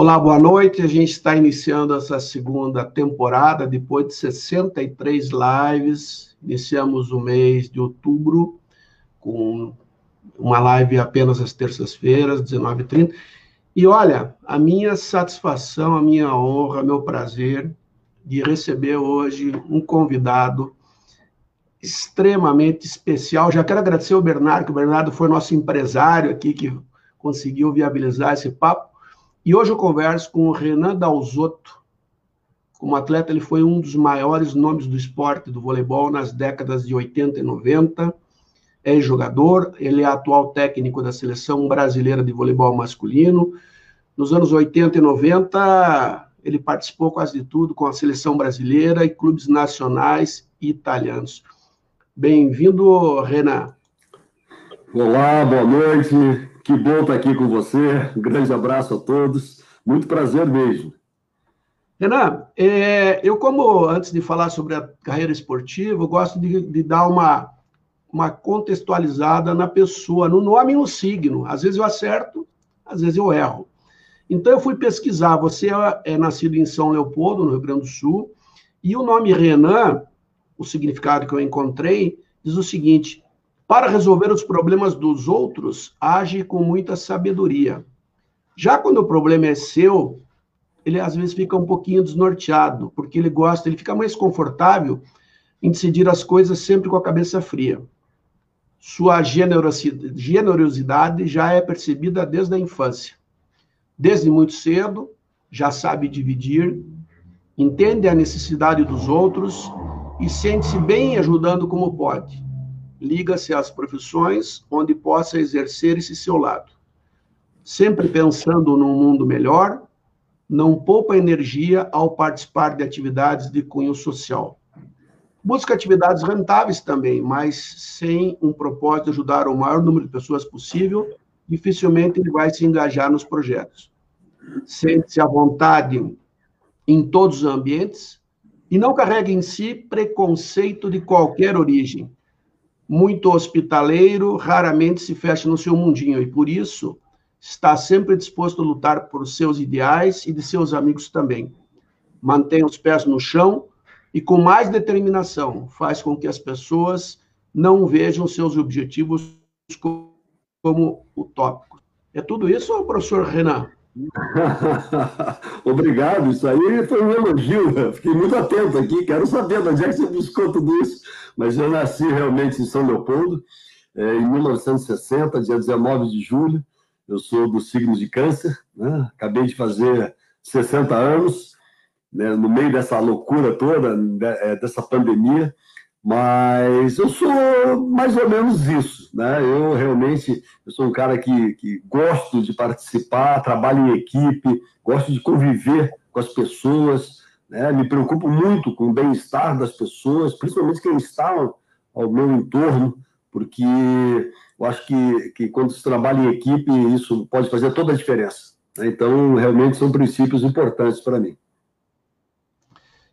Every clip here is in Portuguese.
Olá, boa noite. A gente está iniciando essa segunda temporada depois de 63 lives. Iniciamos o mês de outubro com uma live apenas às terças-feiras, 19h30. E olha, a minha satisfação, a minha honra, meu prazer de receber hoje um convidado extremamente especial. Já quero agradecer ao Bernardo, que o Bernardo foi nosso empresário aqui, que conseguiu viabilizar esse papo. E hoje eu converso com o Renan Dalzotto. Como atleta, ele foi um dos maiores nomes do esporte do voleibol nas décadas de 80 e 90. É jogador, ele é atual técnico da seleção brasileira de voleibol masculino. Nos anos 80 e 90, ele participou quase de tudo com a seleção brasileira e clubes nacionais e italianos. Bem-vindo, Renan. Olá, boa noite. Que bom estar aqui com você. Um grande abraço a todos. Muito prazer mesmo. Renan, é, eu, como antes de falar sobre a carreira esportiva, gosto de, de, dar uma, uma contextualizada na pessoa, no nome e no signo. Às vezes eu acerto, às vezes eu erro. Então eu fui pesquisar. Você é, é nascido em São Leopoldo, no Rio Grande do Sul, e o nome Renan, o significado que eu encontrei, diz o seguinte: para resolver os problemas dos outros, age com muita sabedoria. Já quando o problema é seu, ele às vezes fica um pouquinho desnorteado, porque ele gosta, ele fica mais confortável em decidir as coisas sempre com a cabeça fria. Sua generosidade já é percebida desde a infância. Desde muito cedo, já sabe dividir, entende a necessidade dos outros e sente-se bem ajudando como pode liga-se às profissões onde possa exercer esse seu lado. Sempre pensando num mundo melhor, não poupa energia ao participar de atividades de cunho social. Busca atividades rentáveis também, mas sem um propósito de ajudar o maior número de pessoas possível, dificilmente ele vai se engajar nos projetos. Sente-se à vontade em todos os ambientes e não carrega em si preconceito de qualquer origem muito hospitaleiro, raramente se fecha no seu mundinho e por isso está sempre disposto a lutar por seus ideais e de seus amigos também. Mantém os pés no chão e com mais determinação faz com que as pessoas não vejam seus objetivos como utópicos. É tudo isso, professor Renan? Obrigado, isso aí foi um elogio. Fiquei muito atento aqui, quero saber de onde é que você buscou tudo isso. Mas eu nasci realmente em São Leopoldo, é, em 1960, dia 19 de julho. Eu sou do signo de Câncer, né? acabei de fazer 60 anos, né? no meio dessa loucura toda, é, dessa pandemia. Mas eu sou mais ou menos isso, né? Eu realmente eu sou um cara que, que gosto de participar, trabalho em equipe, gosto de conviver com as pessoas, né? Me preocupo muito com o bem-estar das pessoas, principalmente quem está ao, ao meu entorno, porque eu acho que, que quando se trabalha em equipe, isso pode fazer toda a diferença. Né? Então, realmente são princípios importantes para mim.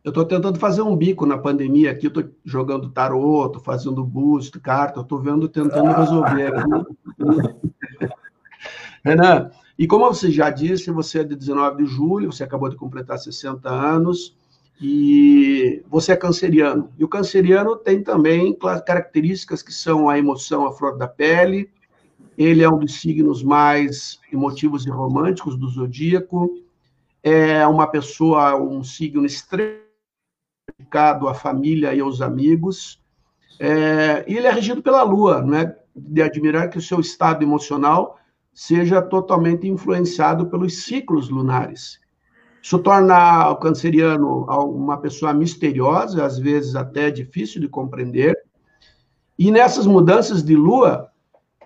Eu estou tentando fazer um bico na pandemia aqui, estou jogando tarô, estou fazendo boost, carta, estou vendo, tentando resolver aqui. Renan, e como você já disse, você é de 19 de julho, você acabou de completar 60 anos, e você é canceriano. E o canceriano tem também características que são a emoção à flor da pele, ele é um dos signos mais emotivos e românticos do zodíaco, é uma pessoa, um signo extremamente dedicado à família e aos amigos. É, e ele é regido pela Lua, não é de admirar que o seu estado emocional seja totalmente influenciado pelos ciclos lunares. Isso torna o canceriano uma pessoa misteriosa, às vezes até difícil de compreender. E nessas mudanças de lua,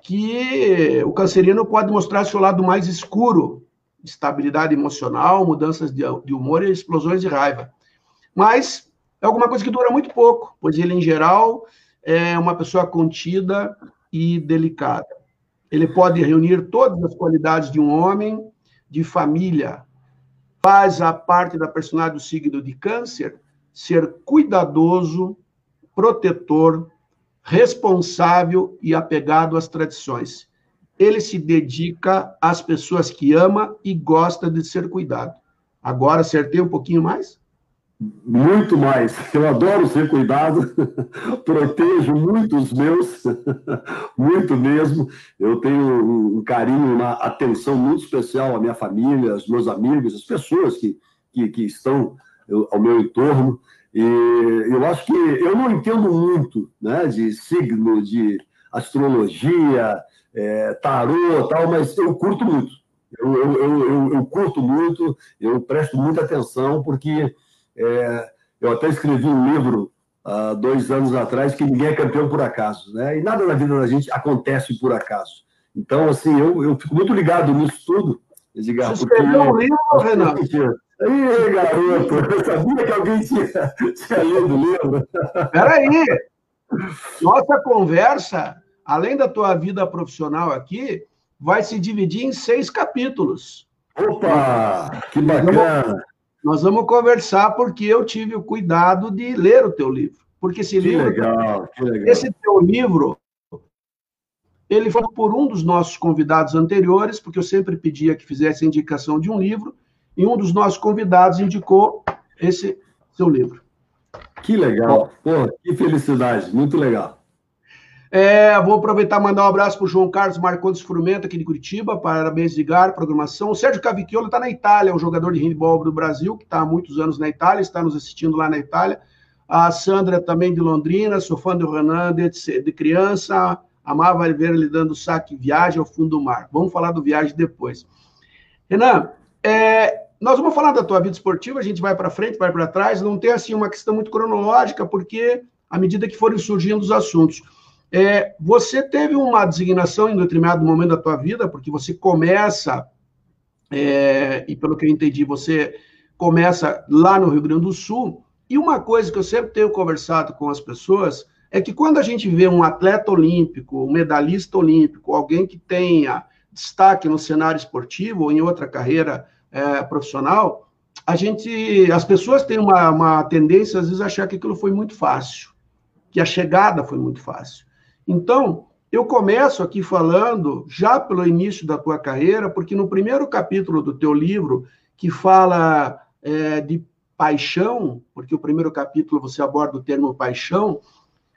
que o canceriano pode mostrar seu lado mais escuro, estabilidade emocional, mudanças de, humor e explosões de raiva. Mas é alguma coisa que dura muito pouco, pois ele, em geral, é uma pessoa contida e delicada. Ele pode reunir todas as qualidades de um homem, de família. Faz a parte da personalidade do signo de Câncer ser cuidadoso, protetor, responsável e apegado às tradições. ele se dedica às pessoas que ama e gosta de ser cuidado. Agora acertei um pouquinho mais? Muito mais. Eu adoro ser cuidado, protejo muito os meus, muito mesmo. Eu tenho um carinho, uma atenção muito especial à minha família, aos meus amigos, às pessoas que, que, que estão ao meu entorno. E eu acho que eu não entendo muito né, de signo, de astrologia, é, tarô tal, mas eu curto muito. Eu, eu, eu, eu, curto muito, eu presto muita atenção, porque é, eu até escrevi um livro há dois anos atrás que ninguém é campeão por acaso, né? E nada na vida da gente acontece por acaso. Então, assim, eu, eu fico muito ligado nisso tudo, Edgar. Você escreveu um livro, Renato? Aí, garoto, eu sabia que alguém tinha, tinha lido o livro. Peraí, nossa conversa, além da tua vida profissional aqui, vai se dividir em seis capítulos. Opa, que bacana! Nós vamos conversar porque eu tive o cuidado de ler o teu livro. Porque esse que livro. Legal, que legal. Esse teu livro, ele foi por um dos nossos convidados anteriores, porque eu sempre pedia que fizesse a indicação de um livro, e um dos nossos convidados indicou esse seu livro. Que legal. Pô, que felicidade. Muito legal. É, vou aproveitar e mandar um abraço para o João Carlos Marcondes Frumento, aqui de Curitiba. Parabéns, Edgar, programação. O Sérgio Cavicchiolo está na Itália, é um jogador de handball do Brasil, que está há muitos anos na Itália, está nos assistindo lá na Itália. A Sandra também de Londrina, sou fã do Renan de, de criança, amava ver ele dando saque viagem ao fundo do mar. Vamos falar do viagem depois. Renan, é, nós vamos falar da tua vida esportiva, a gente vai para frente, vai para trás, não tem assim uma questão muito cronológica, porque à medida que forem surgindo os assuntos. É, você teve uma designação em determinado momento da tua vida, porque você começa, é, e pelo que eu entendi, você começa lá no Rio Grande do Sul, e uma coisa que eu sempre tenho conversado com as pessoas é que quando a gente vê um atleta olímpico, um medalhista olímpico, alguém que tenha destaque no cenário esportivo ou em outra carreira é, profissional, a gente, as pessoas têm uma, uma tendência às vezes a achar que aquilo foi muito fácil, que a chegada foi muito fácil. Então, eu começo aqui falando já pelo início da tua carreira, porque no primeiro capítulo do teu livro, que fala é, de paixão, porque o primeiro capítulo você aborda o termo paixão,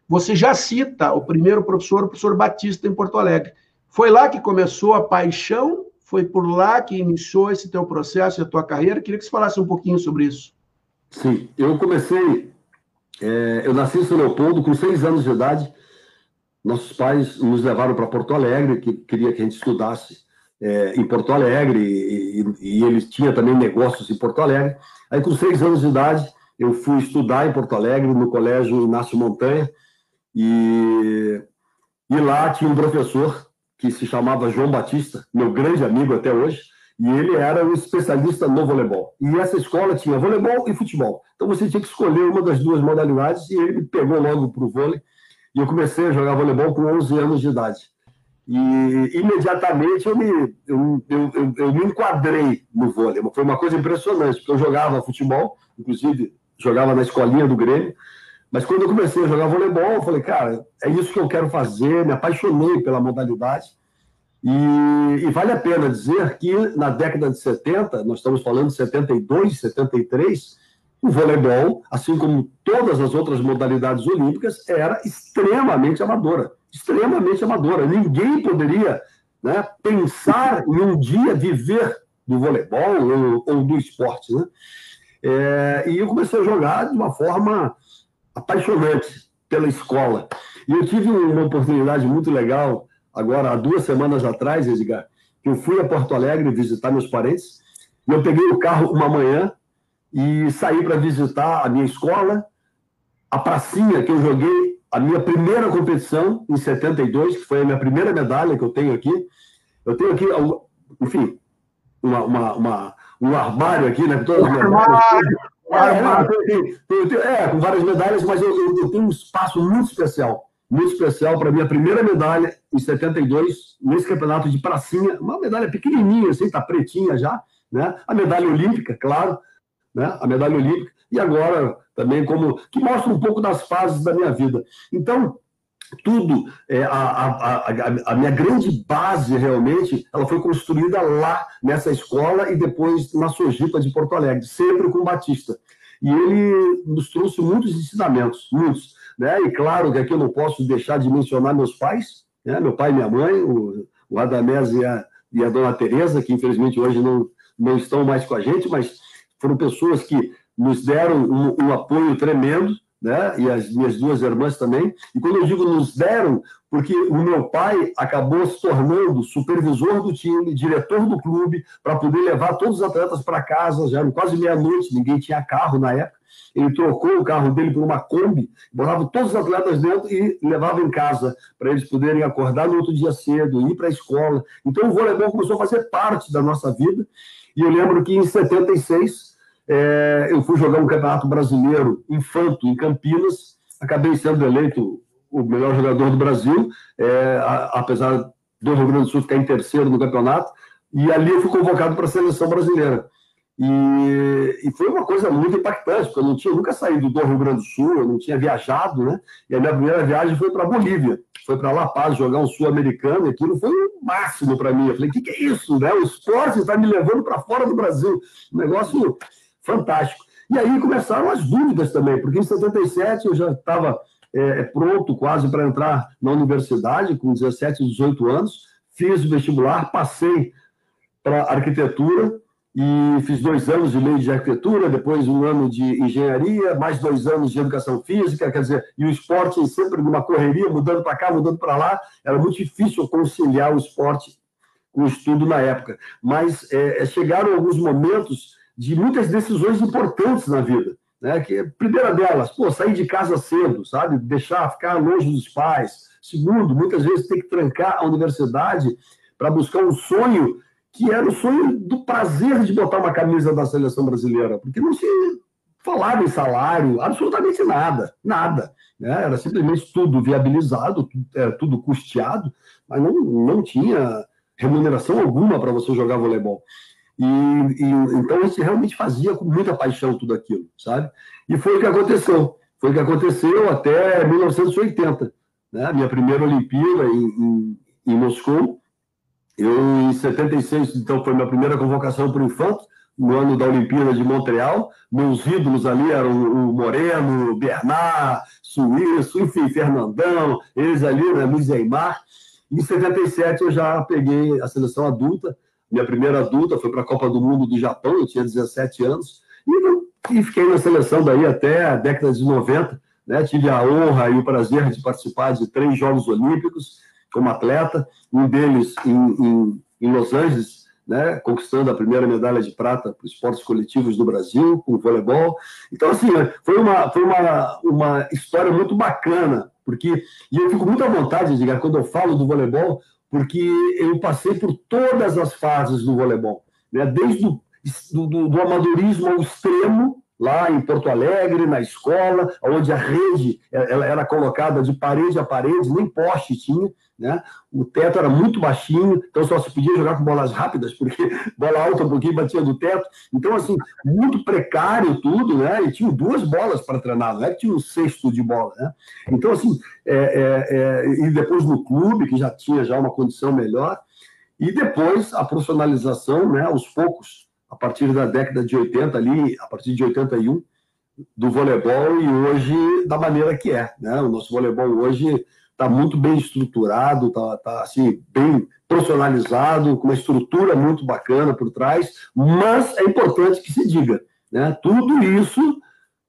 você já cita o primeiro professor, o professor Batista, em Porto Alegre. Foi lá que começou a paixão? Foi por lá que iniciou esse teu processo e a tua carreira? Queria que você falasse um pouquinho sobre isso. Sim, eu comecei. É, eu nasci em São Leopoldo com seis anos de idade nossos pais nos levaram para Porto Alegre, que queria que a gente estudasse é, em Porto Alegre, e, e, e ele tinha também negócios em Porto Alegre. Aí, com seis anos de idade, eu fui estudar em Porto Alegre, no Colégio Inácio Montanha, e, e lá tinha um professor que se chamava João Batista, meu grande amigo até hoje, e ele era um especialista no voleibol. E essa escola tinha voleibol e futebol. Então você tinha que escolher uma das duas modalidades e ele pegou logo para o vôlei. E eu comecei a jogar voleibol com 11 anos de idade. E imediatamente eu me, eu, eu, eu, me enquadrei no vôlei. Foi uma coisa impressionante, porque eu jogava futebol, inclusive jogava na escolinha do Grêmio. Mas quando eu comecei a jogar voleibol, eu falei, cara, é isso que eu quero fazer, me apaixonei pela modalidade. E, e, vale a pena dizer que na década de 70, nós estamos falando de 72, 73, o voleibol, assim como todas as outras modalidades olímpicas, era extremamente amadora. Extremamente amadora. Ninguém poderia né, pensar em um dia viver do voleibol ou, ou do esporte. Né? É, e eu comecei a jogar de uma forma apaixonante pela escola. E eu tive uma oportunidade muito legal, agora, há duas semanas atrás, Edgar, que eu fui a Porto Alegre visitar meus parentes, e eu peguei o carro uma manhã e saí para visitar a minha escola, a pracinha que eu joguei a minha primeira competição em 72, que foi a minha primeira medalha que eu tenho aqui. Eu tenho aqui, enfim, uma, uma, uma um armário aqui, né? Com todas as medalhas. É, com várias medalhas, mas eu, eu, eu, tenho um espaço muito especial, muito especial para a minha primeira medalha em 72, nesse campeonato de pracinha, uma medalha pequenininha, assim, tá pretinha já, né? A medalha olímpica, claro, né? a medalha olímpica, e agora também como que mostra um pouco das fases da minha vida. Então, tudo, é, a, a, a, a, minha grande base realmente, ela foi construída lá nessa escola e depois na Sojipa de Porto Alegre, sempre com o Batista. E ele nos trouxe muitos ensinamentos, muitos. Né? E claro que aqui eu não posso deixar de mencionar meus pais, né? meu pai e minha mãe, o, o Adamés e a, e a dona Tereza, que infelizmente hoje não, não estão mais com a gente, mas foram pessoas que nos deram um, um apoio tremendo, né? E as minhas duas irmãs também. E quando eu digo nos deram, porque o meu pai acabou se tornando supervisor do time, diretor do clube, para poder levar todos os atletas para casa, já era quase meia-noite, ninguém tinha carro na época. Ele trocou o carro dele por uma Kombi, botava todos os atletas dentro e levava em casa, para eles poderem acordar no outro dia cedo, ir para a escola. Então o voleibol começou a fazer parte da nossa vida. E eu lembro que em 76 é, eu fui jogar um campeonato brasileiro infanto em Campinas, acabei sendo eleito o melhor jogador do Brasil, é, a, apesar do Rio Grande do Sul ficar em terceiro no campeonato, e ali eu fui convocado para a seleção brasileira. E, e, foi uma coisa muito impactante, porque eu não tinha nunca saído do Rio Grande do Sul, eu não tinha viajado, né? E a minha primeira viagem foi para Bolívia, foi para La Paz jogar um sul-americano, e aquilo foi o máximo para mim. Eu falei: o que, que, é isso? Né? O esporte está me levando para fora do Brasil. Um negócio fantástico. E aí começaram as dúvidas também, porque em 77 eu já estava é, é, pronto quase para entrar na universidade, com 17, 18 anos, fiz o vestibular, passei para arquitetura e fiz dois anos e meio de arquitetura, depois um ano de engenharia, mais dois anos de educação física, quer dizer, e o esporte sempre numa correria, mudando para cá, mudando para lá, era muito difícil conciliar o esporte com o estudo na época. Mas é, é chegaram alguns momentos de muitas decisões importantes na vida. Né? Que a primeira delas, pô, sair de casa cedo, sabe? Deixar, ficar longe dos pais. Segundo, muitas vezes ter que trancar a universidade para buscar um sonho que era o sonho do prazer de botar uma camisa da seleção brasileira, porque não se falava em salário, absolutamente nada, nada. Né? Era simplesmente tudo viabilizado, era tudo custeado, mas não, não tinha remuneração alguma para você jogar voleibol. E, e, então a gente realmente fazia com muita paixão tudo aquilo, sabe? E foi o que aconteceu. Foi o que aconteceu até 1980, né? Minha primeira Olimpíada em, em, em Moscou. Eu, em 76, então, foi minha primeira convocação para o Infanto, no ano da Olimpíada de Montreal. Meus ídolos ali eram o Moreno, Bernard, Suíço, enfim, Fernandão, eles ali, né, Luiz Aymar. Em 77 eu já peguei a seleção adulta, minha primeira adulta foi para a Copa do Mundo do Japão, eu tinha 17 anos, e, e fiquei na seleção daí até a década de 90. Né? Tive a honra e o prazer de participar de três Jogos Olímpicos como atleta, um deles em, em, em Los Angeles, né, conquistando a primeira medalha de prata para os esportes coletivos do Brasil, com o voleibol. Então, assim, foi uma, foi uma, uma história muito bacana, porque, e eu fico muito à vontade, diga, quando eu falo do voleibol, porque eu passei por todas as fases do voleibol, né? desde o do, do, do amadorismo ao extremo, lá em Porto Alegre, na escola, onde a rede ela era colocada de parede a parede, nem poste tinha, né? O teto era muito baixinho, então só se podia jogar com bolas rápidas, porque bola alta um pouquinho batia do teto. Então, assim, muito precário tudo, né? E tinha duas bolas para treinar, não é que tinha um cesto de bola, né? Então, assim, é, é, é, e depois no clube, que já tinha já uma condição melhor, e depois a profissionalização, né? Aos poucos, a partir da década de 80 ali, a partir de 81, do voleibol e hoje da maneira que é, né? O nosso voleibol hoje está muito bem estruturado, está tá, assim, bem profissionalizado, com uma estrutura muito bacana por trás, mas é importante que se diga, né? Tudo isso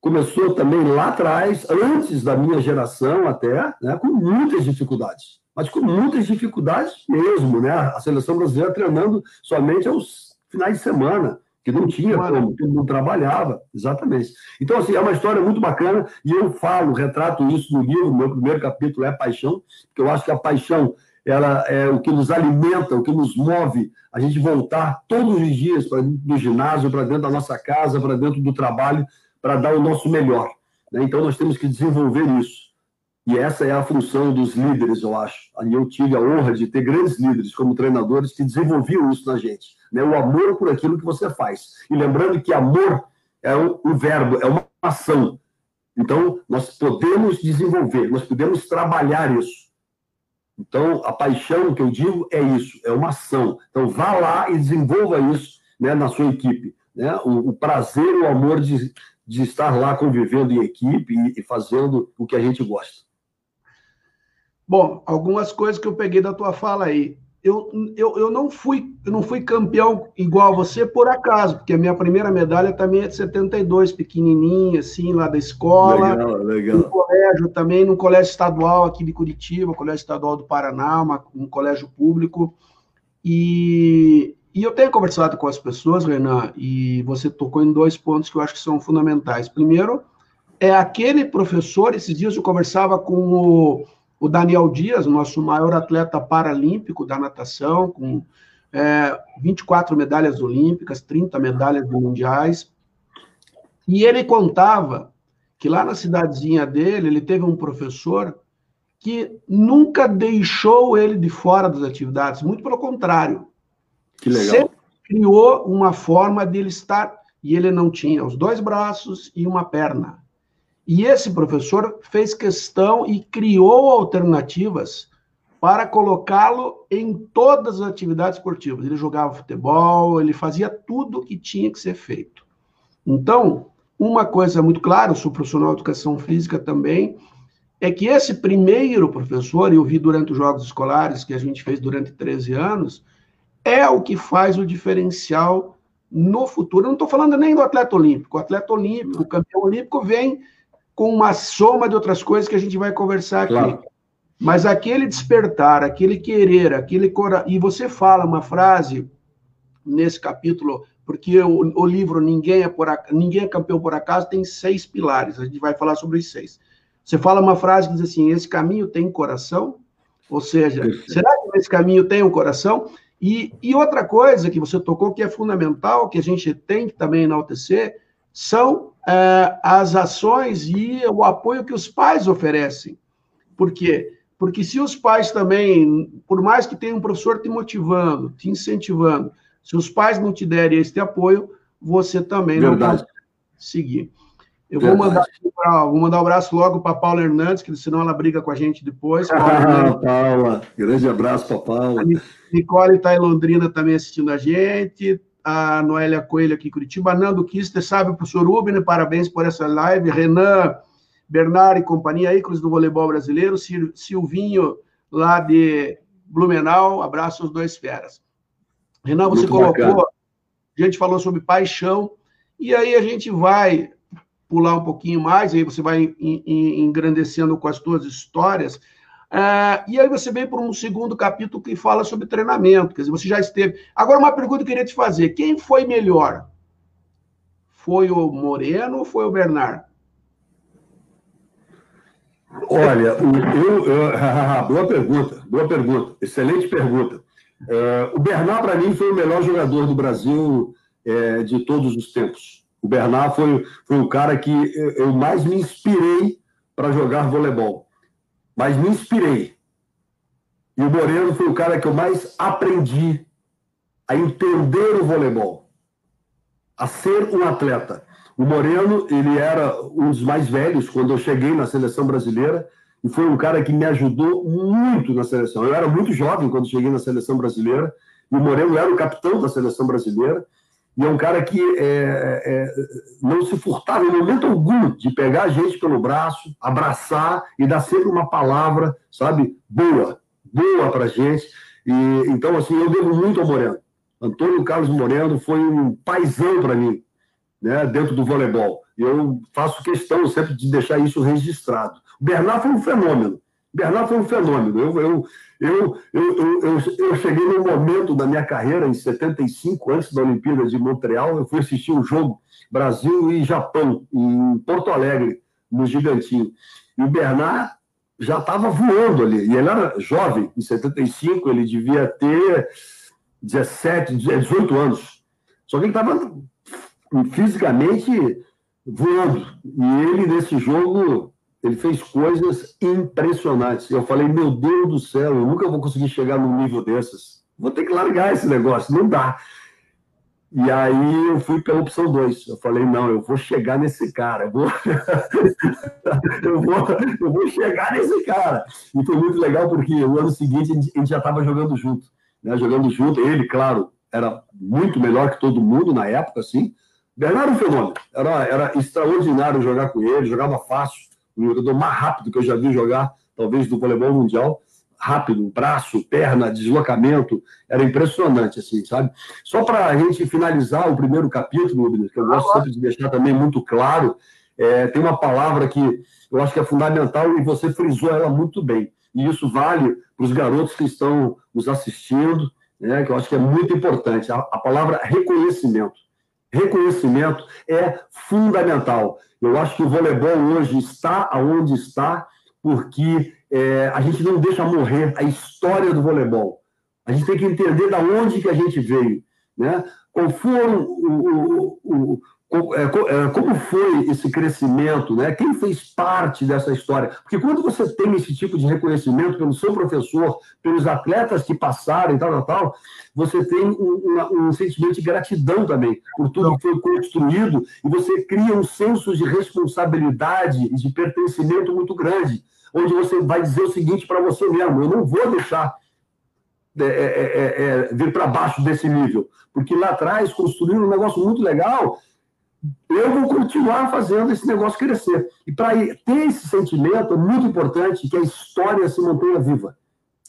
começou também lá atrás, antes da minha geração até, né, com muitas dificuldades, mas com muitas dificuldades mesmo, né? A seleção brasileira treinando somente aos finais de semana, que não tinha como, todo mundo trabalhava, exatamente. Então, assim, é uma história muito bacana, e eu falo, retrato isso no livro, meu primeiro capítulo é Paixão, porque eu acho que a paixão ela é o que nos alimenta, o que nos move a gente voltar todos os dias para dentro do ginásio, para dentro da nossa casa, para dentro do trabalho, para dar o nosso melhor. Né? Então, nós temos que desenvolver isso. E essa é a função dos líderes, eu acho. E eu tive a honra de ter grandes líderes como treinadores que desenvolviam isso na gente. Né? O amor por aquilo que você faz. E lembrando que amor é um, um verbo, é uma ação. Então, nós podemos desenvolver, nós podemos trabalhar isso. Então, a paixão que eu digo é isso, é uma ação. Então, vá lá e desenvolva isso né, na sua equipe. Né? O, o prazer, o amor de, de estar lá convivendo em equipe e, e fazendo o que a gente gosta. Bom, algumas coisas que eu peguei da tua fala aí eu, eu, eu não fui eu não fui campeão igual a você por acaso, porque a minha primeira medalha também é de 72, pequenininha, assim, lá da escola. Legal, legal. No colégio também, no colégio estadual aqui de Curitiba, colégio estadual do Paraná, uma, um colégio público. E, e eu tenho conversado com as pessoas, Renan, e você tocou em dois pontos que eu acho que são fundamentais. Primeiro, é aquele professor, esses dias eu conversava com o o Daniel Dias, nosso maior atleta paralímpico da natação, com é, 24 medalhas olímpicas, 30 medalhas mundiais. E ele contava que lá na cidadezinha dele, ele teve um professor que nunca deixou ele de fora das atividades, muito pelo contrário. Que legal. Sempre criou uma forma dele estar, e ele não tinha os dois braços e uma perna. E esse professor fez questão e criou alternativas para colocá-lo em todas as atividades esportivas. Ele jogava futebol, ele fazia tudo o que tinha que ser feito. Então, uma coisa muito clara, eu sou profissional de educação física também, é que esse primeiro professor, eu vi durante os jogos escolares que a gente fez durante 13 anos, é o que faz o diferencial no futuro. Eu não estou falando nem do atleta olímpico. O atleta olímpico, o campeão olímpico, vem com uma soma de outras coisas que a gente vai conversar aqui. Claro. Mas aquele despertar, aquele querer, aquele cora... e você fala uma frase nesse capítulo, porque o, o livro Ninguém é, por Ninguém é campeão por acaso tem seis pilares. A gente vai falar sobre os seis. Você fala uma frase que diz assim: esse caminho tem coração? Ou seja, será que esse caminho tem um coração? E, e outra coisa que você tocou que é fundamental, que a gente tem que também enaltecer, são é, as ações e o apoio que os pais oferecem. Por quê? Porque se os pais também, por mais que tenha um professor te motivando, te incentivando, se os pais não te derem este apoio, você também Verdade. não pode seguir. Eu vou mandar, pra, vou mandar um abraço logo para Paula Hernandes, que senão ela briga com a gente depois. Paula, Paula. grande abraço para Paula. A Nicole está em Londrina também assistindo a gente a Noélia Coelho aqui em Curitiba, Nando Kister, sabe, professor Rubner, parabéns por essa live, Renan, Bernard e companhia, ícones do voleibol brasileiro, Silvinho, lá de Blumenau, abraço aos dois feras. Renan, você Muito colocou, bacana. a gente falou sobre paixão, e aí a gente vai pular um pouquinho mais, aí você vai engrandecendo com as suas histórias, Uh, e aí você vem para um segundo capítulo que fala sobre treinamento, quer dizer, você já esteve. Agora, uma pergunta que eu queria te fazer: quem foi melhor? Foi o Moreno ou foi o Bernard? Olha, eu, eu, boa pergunta, boa pergunta, excelente pergunta. Uh, o Bernard, para mim, foi o melhor jogador do Brasil é, de todos os tempos. O Bernard foi, foi o cara que eu mais me inspirei para jogar voleibol mas me inspirei. E o Moreno foi o cara que eu mais aprendi a entender o voleibol, a ser um atleta. O Moreno, ele era um dos mais velhos quando eu cheguei na seleção brasileira e foi um cara que me ajudou muito na seleção. Eu era muito jovem quando cheguei na seleção brasileira e o Moreno era o capitão da seleção brasileira e é um cara que é, é, não se furtava em momento algum de pegar a gente pelo braço, abraçar e dar sempre uma palavra, sabe, boa, boa para gente. E, então, assim, eu devo muito ao Moreno. Antônio Carlos Moreno foi um paizão para mim, né, dentro do voleibol. Eu faço questão sempre de deixar isso registrado. O Bernard foi um fenômeno. Bernard foi um fenômeno. Eu, eu, eu, eu, eu, eu, cheguei num momento da minha carreira, em 75, antes da Olimpíada de Montreal, eu fui assistir um jogo Brasil e Japão, em Porto Alegre, no Gigantinho. E o Bernard já estava voando ali. E ele era jovem, em 75, ele devia ter 17, 18 anos. Só que ele estava fisicamente voando. E ele, nesse jogo, ele fez coisas impressionantes. Eu falei, meu Deus do céu, eu nunca vou conseguir chegar num nível desses. Vou ter que largar esse negócio, não dá. E aí eu fui pela opção 2. Eu falei, não, eu vou chegar nesse cara, eu vou... eu, vou, eu vou chegar nesse cara. E foi muito legal porque o ano seguinte a gente, já estava jogando junto. Né? Jogando junto, ele, claro, era muito melhor que todo mundo na época, assim. Bernardo Fenômeno, era, era extraordinário jogar com ele, jogava fácil, o jogador mais rápido que eu já vi jogar, talvez do voleibol mundial rápido, braço, perna, deslocamento, era impressionante, assim, sabe? Só para a gente finalizar o primeiro capítulo, que eu gosto sempre de deixar também muito claro, é, tem uma palavra que eu acho que é fundamental e você frisou ela muito bem. E isso vale para os garotos que estão nos assistindo, né, que eu acho que é muito importante. A, a palavra reconhecimento. Reconhecimento é fundamental. Eu acho que o voleibol hoje está aonde está porque é, a gente não deixa morrer a história do voleibol. A gente tem que entender da onde que a gente veio, né? Qual foram o, o, o, como foi esse crescimento, né? Quem fez parte dessa história? Porque quando você tem esse tipo de reconhecimento pelo seu professor, pelos atletas que passaram e tal, tal, tal, você tem um, um sentimento de gratidão também por tudo que foi construído e você cria um senso de responsabilidade e de pertencimento muito grande onde você vai dizer o seguinte para você mesmo: eu não vou deixar é, é, é, é vir para baixo desse nível, porque lá atrás construíram um negócio muito legal. Eu vou continuar fazendo esse negócio crescer. E para ter esse sentimento, é muito importante que a história se mantenha viva,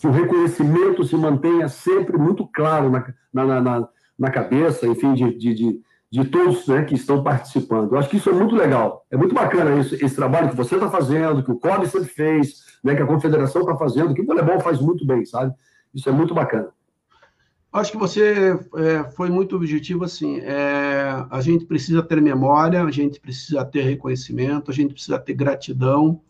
que o reconhecimento se mantenha sempre muito claro na, na, na, na cabeça, enfim, de, de, de de todos né, que estão participando. Eu acho que isso é muito legal. É muito bacana esse, esse trabalho que você está fazendo, que o COB sempre fez, né, que a Confederação está fazendo, que o voleibol faz muito bem, sabe? Isso é muito bacana. Acho que você é, foi muito objetivo assim. É, a gente precisa ter memória, a gente precisa ter reconhecimento, a gente precisa ter gratidão.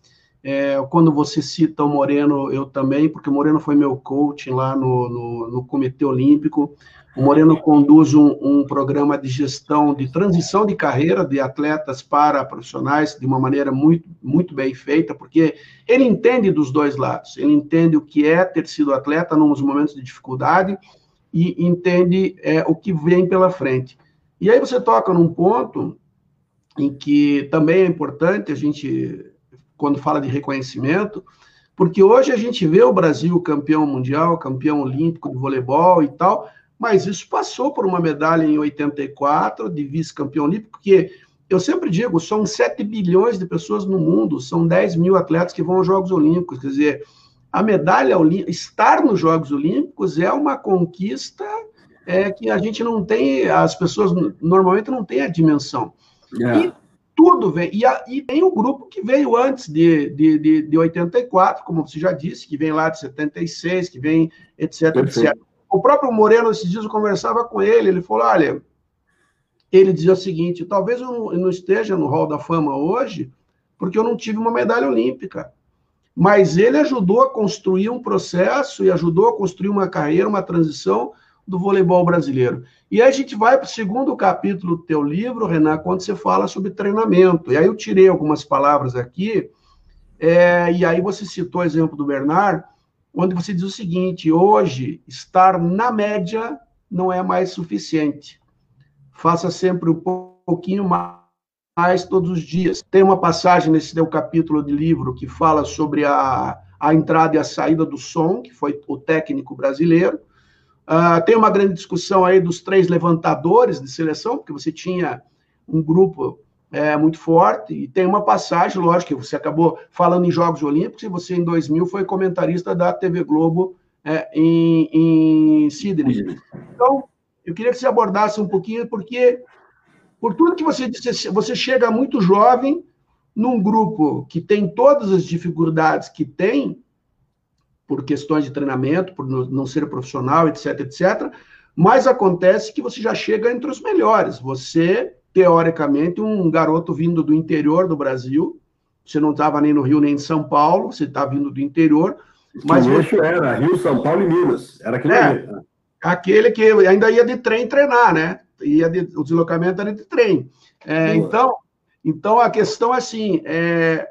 É, quando você cita o Moreno, eu também, porque o Moreno foi meu coach lá no, no, no Comitê Olímpico. O Moreno conduz um, um, programa de gestão de transição de carreira de atletas para profissionais de uma maneira muito, muito bem feita, porque ele entende dos dois lados. Ele entende o que é ter sido atleta nos momentos de dificuldade e entende é, o que vem pela frente. E aí você toca num ponto em que também é importante a gente, quando fala de reconhecimento, porque hoje a gente vê o Brasil campeão mundial, campeão olímpico de voleibol e tal, mas isso passou por uma medalha em 84 de vice-campeão olímpico, porque eu sempre digo, são 7 bilhões de pessoas no mundo, são 10 mil atletas que vão aos Jogos Olímpicos, quer dizer, a medalha estar nos Jogos Olímpicos é uma conquista é, que a gente não tem, as pessoas normalmente não têm a dimensão. É. E tudo vem, e, a, e, tem o um grupo que veio antes de, de, de, de 84, como você já disse, que vem lá de 76, que vem, etc, Perfeito. etc. O próprio Moreno, esses dias eu conversava com ele, ele falou: olha, ele dizia o seguinte: talvez eu não esteja no Hall da Fama hoje, porque eu não tive uma medalha olímpica. Mas ele ajudou a construir um processo e ajudou a construir uma carreira, uma transição do voleibol brasileiro. E aí a gente vai para o segundo capítulo do teu livro, Renan, quando você fala sobre treinamento. E aí eu tirei algumas palavras aqui, é, e aí você citou o exemplo do Bernard, onde você diz o seguinte: hoje, estar na média não é mais suficiente. Faça sempre um pouquinho mais todos os dias. Tem uma passagem nesse teu capítulo de livro que fala sobre a, a entrada e a saída do som, que foi o técnico brasileiro. Uh, tem uma grande discussão aí dos três levantadores de seleção, porque você tinha um grupo é, muito forte. E tem uma passagem, lógico, que você acabou falando em Jogos Olímpicos, e você, em 2000, foi comentarista da TV Globo é, em, em Sydney. Então, eu queria que você abordasse um pouquinho, porque, por tudo que você disse, você chega muito jovem num grupo que tem todas as dificuldades que tem, por questões de treinamento, por não ser profissional, etc, etc, mas acontece que você já chega entre os melhores. Você teoricamente, um garoto vindo do interior do Brasil. Você não estava nem no Rio nem em São Paulo, você está vindo do interior. Mas o eixo era Rio, São Paulo e Minas. Era aquele, é, aquele que ainda ia de trem treinar, né? Ia de, o deslocamento era de trem. É, então, então, a questão é assim: é,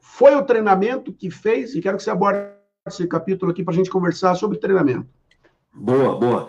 foi o treinamento que fez, e quero que você aborde esse capítulo aqui para a gente conversar sobre treinamento. Boa, boa.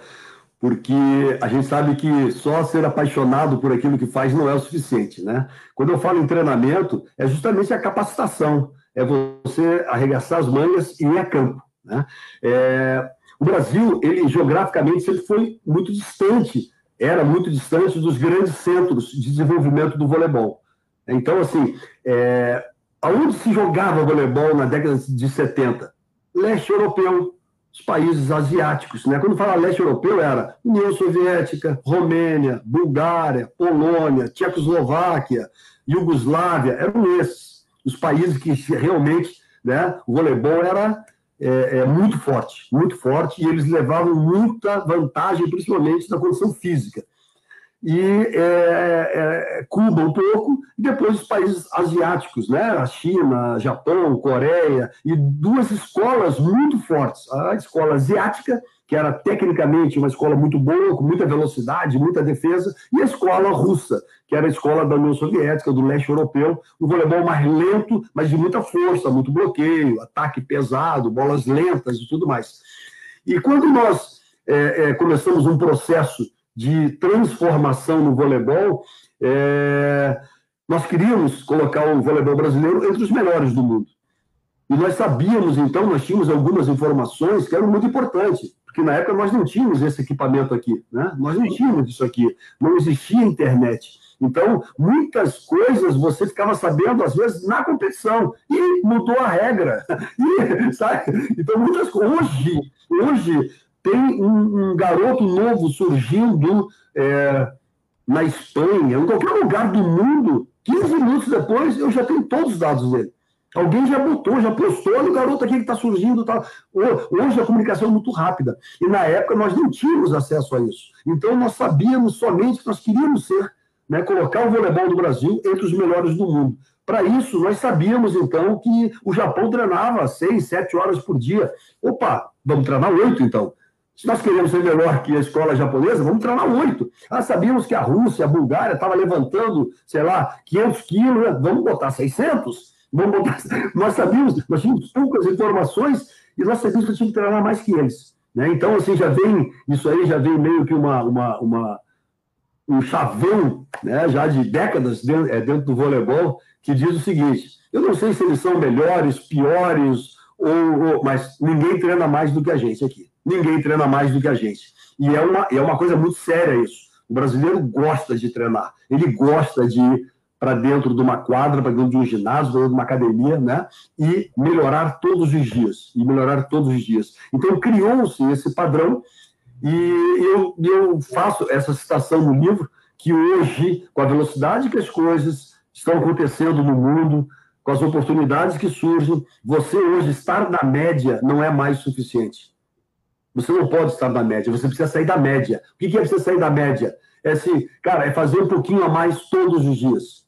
porque a gente sabe que só ser apaixonado por aquilo que faz não é o suficiente, né? Quando eu falo em treinamento, é justamente a capacitação, é você arregaçar as mangas e ir a campo, né? É, o Brasil, ele geograficamente sempre foi muito distante, era muito distante dos grandes centros de desenvolvimento do voleibol. Então, assim, é, aonde se jogava voleibol na década de 70? Leste europeu, os países asiáticos. Né? Quando fala leste europeu, era União Soviética, Romênia, Bulgária, Polônia, Tchecoslováquia, Iugoslávia, eram esses os países que realmente né, o voleibol era é, é, muito forte, muito forte, e eles levavam muita vantagem, principalmente na condição física e é, é, Cuba um pouco, e depois os países asiáticos, né? a China, Japão, Coreia, e duas escolas muito fortes. A escola asiática, que era tecnicamente uma escola muito boa, com muita velocidade, muita defesa, e a escola russa, que era a escola da União Soviética, do leste europeu, um voleibol mais lento, mas de muita força, muito bloqueio, ataque pesado, bolas lentas e tudo mais. E quando nós é, é começamos um processo de transformação no voleibol, é, nós queríamos colocar o voleibol brasileiro entre os melhores do mundo. E nós sabíamos, então, nós tínhamos algumas informações que eram muito importantes, porque na época nós não tínhamos esse equipamento aqui, né? nós não tínhamos isso aqui, não existia internet. Então, muitas coisas você ficava sabendo, às vezes, na competição, e mudou a regra. E, sabe? Então, muitas coisas. Hoje, hoje tem um, um garoto novo surgindo é, na Espanha, em qualquer lugar do mundo, 15 minutos depois eu já tenho todos os dados dele. Alguém já botou, já postou, olha o garoto aqui que está surgindo. Tá. Hoje a comunicação é muito rápida. E na época nós não tínhamos acesso a isso. Então nós sabíamos somente que nós queríamos ser, né, colocar o voleibol do Brasil entre os melhores do mundo. Para isso, nós sabíamos então que o Japão treinava seis, sete horas por dia. Opa, vamos treinar oito então. Se nós queremos ser melhor que a escola japonesa, vamos treinar oito. Ah, sabíamos que a Rússia, a Bulgária estava levantando, sei lá, 500 quilos, né? vamos botar 600? Nós sabíamos, nós tínhamos poucas informações e nós sabíamos que tínhamos que treinar mais que eles. Né? Então, assim, já vem, isso aí já vem meio que uma, uma, uma um chavão, né, já de décadas dentro, é, dentro do voleibol, que diz o seguinte: eu não sei se eles são melhores, piores, ou, ou, mas ninguém treina mais do que a gente aqui ninguém treina mais do que a gente. E é uma, é uma coisa muito séria isso. O brasileiro gosta de treinar, ele gosta de para dentro de uma quadra, para dentro de um ginásio, para dentro de uma academia, né? E melhorar todos os dias, e melhorar todos os dias. Então criou-se esse padrão e eu, eu faço essa citação no livro que hoje, com a velocidade que as coisas estão acontecendo no mundo, com as oportunidades que surgem, você hoje estar na média não é mais suficiente. Você não pode estar na média, você precisa sair da média. O que é você sair da média? É assim, cara, é fazer um pouquinho a mais todos os dias.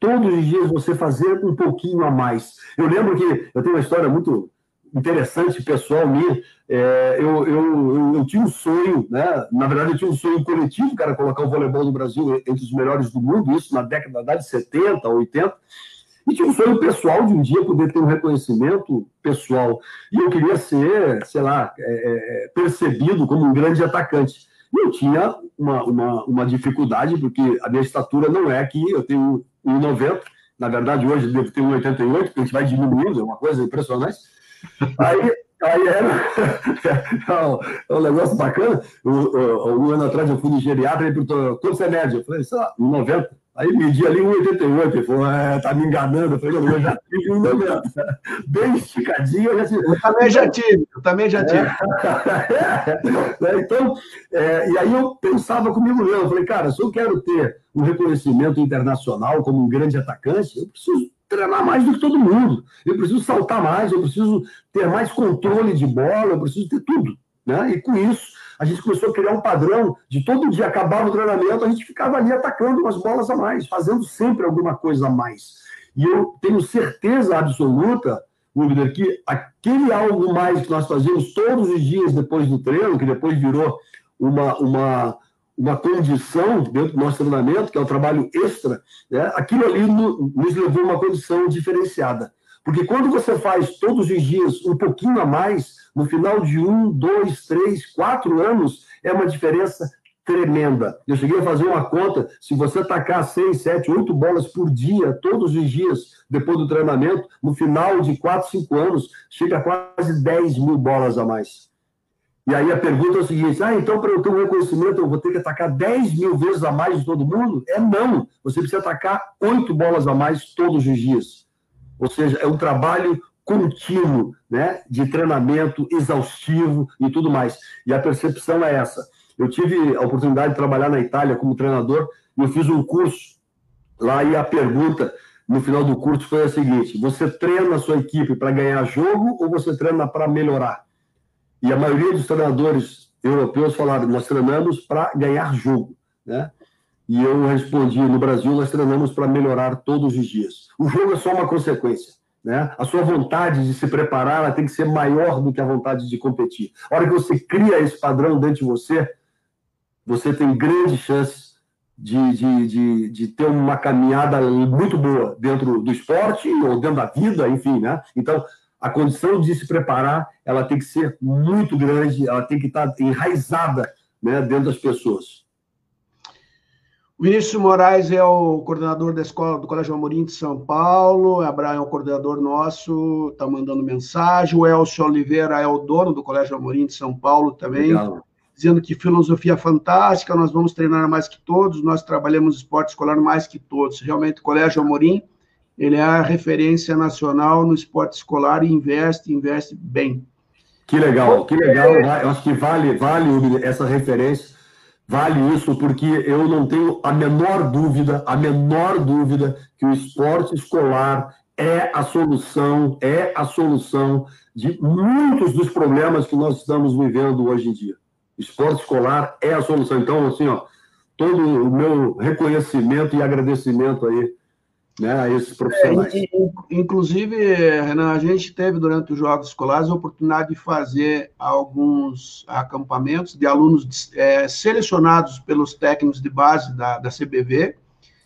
Todos os dias você fazer um pouquinho a mais. Eu lembro que eu tenho uma história muito interessante, pessoal minha. É, eu, eu, eu, eu, tinha um sonho, né? Na verdade, eu tinha um sonho coletivo, cara, colocar o voleibol no Brasil entre os melhores do mundo, isso na década de 70, 80. E tinha um sonho pessoal de um dia poder ter um reconhecimento pessoal. E eu queria ser, sei lá, é, é, é percebido como um grande atacante. E eu tinha uma, uma, uma, dificuldade, porque a minha estatura não é aqui, eu tenho 1,90. Na verdade, hoje eu devo ter 1,88, porque a gente vai diminuindo, é uma coisa impressionante. Aí, aí era é um negócio bacana. Um ano atrás eu fui no geriatra e perguntou: quanto você é médio? Eu falei, sei lá, 1,90. Aí medi ali 1,88, ele falou, é, tá me enganando. Eu falei, eu já tive 1,90. Bem esticadinho, eu já tive. Eu também já tive, eu também já tive. É. então, é, e aí eu pensava comigo mesmo, eu falei, cara, se eu quero ter um reconhecimento internacional como um grande atacante, eu preciso treinar mais do que todo mundo. Eu preciso saltar mais, eu preciso ter mais controle de bola, eu preciso ter tudo. Né? E com isso, a gente começou a criar um padrão de todo dia acabava o treinamento, a gente ficava ali atacando umas bolas a mais, fazendo sempre alguma coisa a mais. E eu tenho certeza absoluta, Wilder, que aquele algo mais que nós fazíamos todos os dias depois do treino, que depois virou uma, uma, uma condição dentro do nosso treinamento, que é o trabalho extra, né? aquilo ali no, nos levou a uma condição diferenciada. Porque quando você faz todos os dias um pouquinho a mais, no final de um, dois, três, quatro anos, é uma diferença tremenda. Eu cheguei a fazer uma conta, se você tacar seis, sete, oito bolas por dia, todos os dias, depois do treinamento, no final de quatro, cinco anos, chega a quase 10 mil bolas a mais. E aí a pergunta é o seguinte: ah, então para eu ter um reconhecimento eu vou ter que atacar 10 mil vezes a mais de todo mundo? É não. Você precisa atacar oito bolas a mais todos os dias. Ou seja, é um trabalho contínuo, né, de treinamento exaustivo e tudo mais. E a percepção é essa. Eu tive a oportunidade de trabalhar na Itália como treinador e eu fiz um curso lá e a pergunta no final do curso foi a seguinte: você treina a sua equipe para ganhar jogo ou você treina para melhorar? E a maioria dos treinadores europeus falaram: nós treinamos para ganhar jogo, né? E eu respondi: no Brasil nós treinamos para melhorar todos os dias. O jogo é só uma consequência. Né? A sua vontade de se preparar tem que ser maior do que a vontade de competir. A hora que você cria esse padrão dentro de você, você tem grandes chances de, de, de, de, ter uma caminhada muito boa dentro do esporte ou dentro da vida, enfim, né? Então, a condição de se preparar, ela tem que ser muito grande, ela tem que estar enraizada né, dentro das pessoas. Vinícius Moraes é o coordenador da escola do Colégio Amorim de São Paulo, Abraão é o coordenador nosso, está mandando mensagem, o Elcio Oliveira é o dono do Colégio Amorim de São Paulo também, Legal. dizendo que filosofia fantástica, nós vamos treinar mais que todos, nós trabalhamos esporte escolar mais que todos. Realmente, o Colégio Amorim ele é a referência nacional no esporte escolar e investe, investe bem. Que legal, que legal. Eu acho que vale, vale essa referência, vale isso, porque eu não tenho a menor dúvida, a menor dúvida que o esporte escolar é a solução, é a solução de muitos dos problemas que nós estamos vivendo hoje em dia. O esporte escolar é a solução. Então, assim, ó, todo o meu reconhecimento e agradecimento aí né, a esses profissionais. É, inclusive, Renan, a gente teve durante os Jogos Escolares a oportunidade de fazer alguns acampamentos de alunos é, selecionados pelos técnicos de base da, da CBV.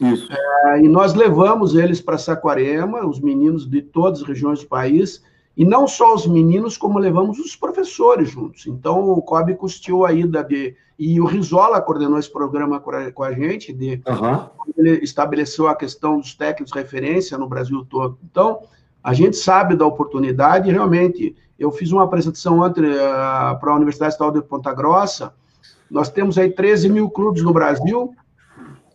Isso. É, e nós levamos eles para Saquarema, os meninos de todas as regiões do país, e não só os meninos, como levamos os professores juntos. Então, o COB custeou a ida de. E o Rizola coordenou esse programa com a gente, de, uhum. ele estabeleceu a questão dos técnicos de referência no Brasil todo. Então, a gente sabe da oportunidade, realmente. Eu fiz uma apresentação ontem uh, para a Universidade Estadual de Ponta Grossa. Nós temos aí 13 mil clubes no Brasil,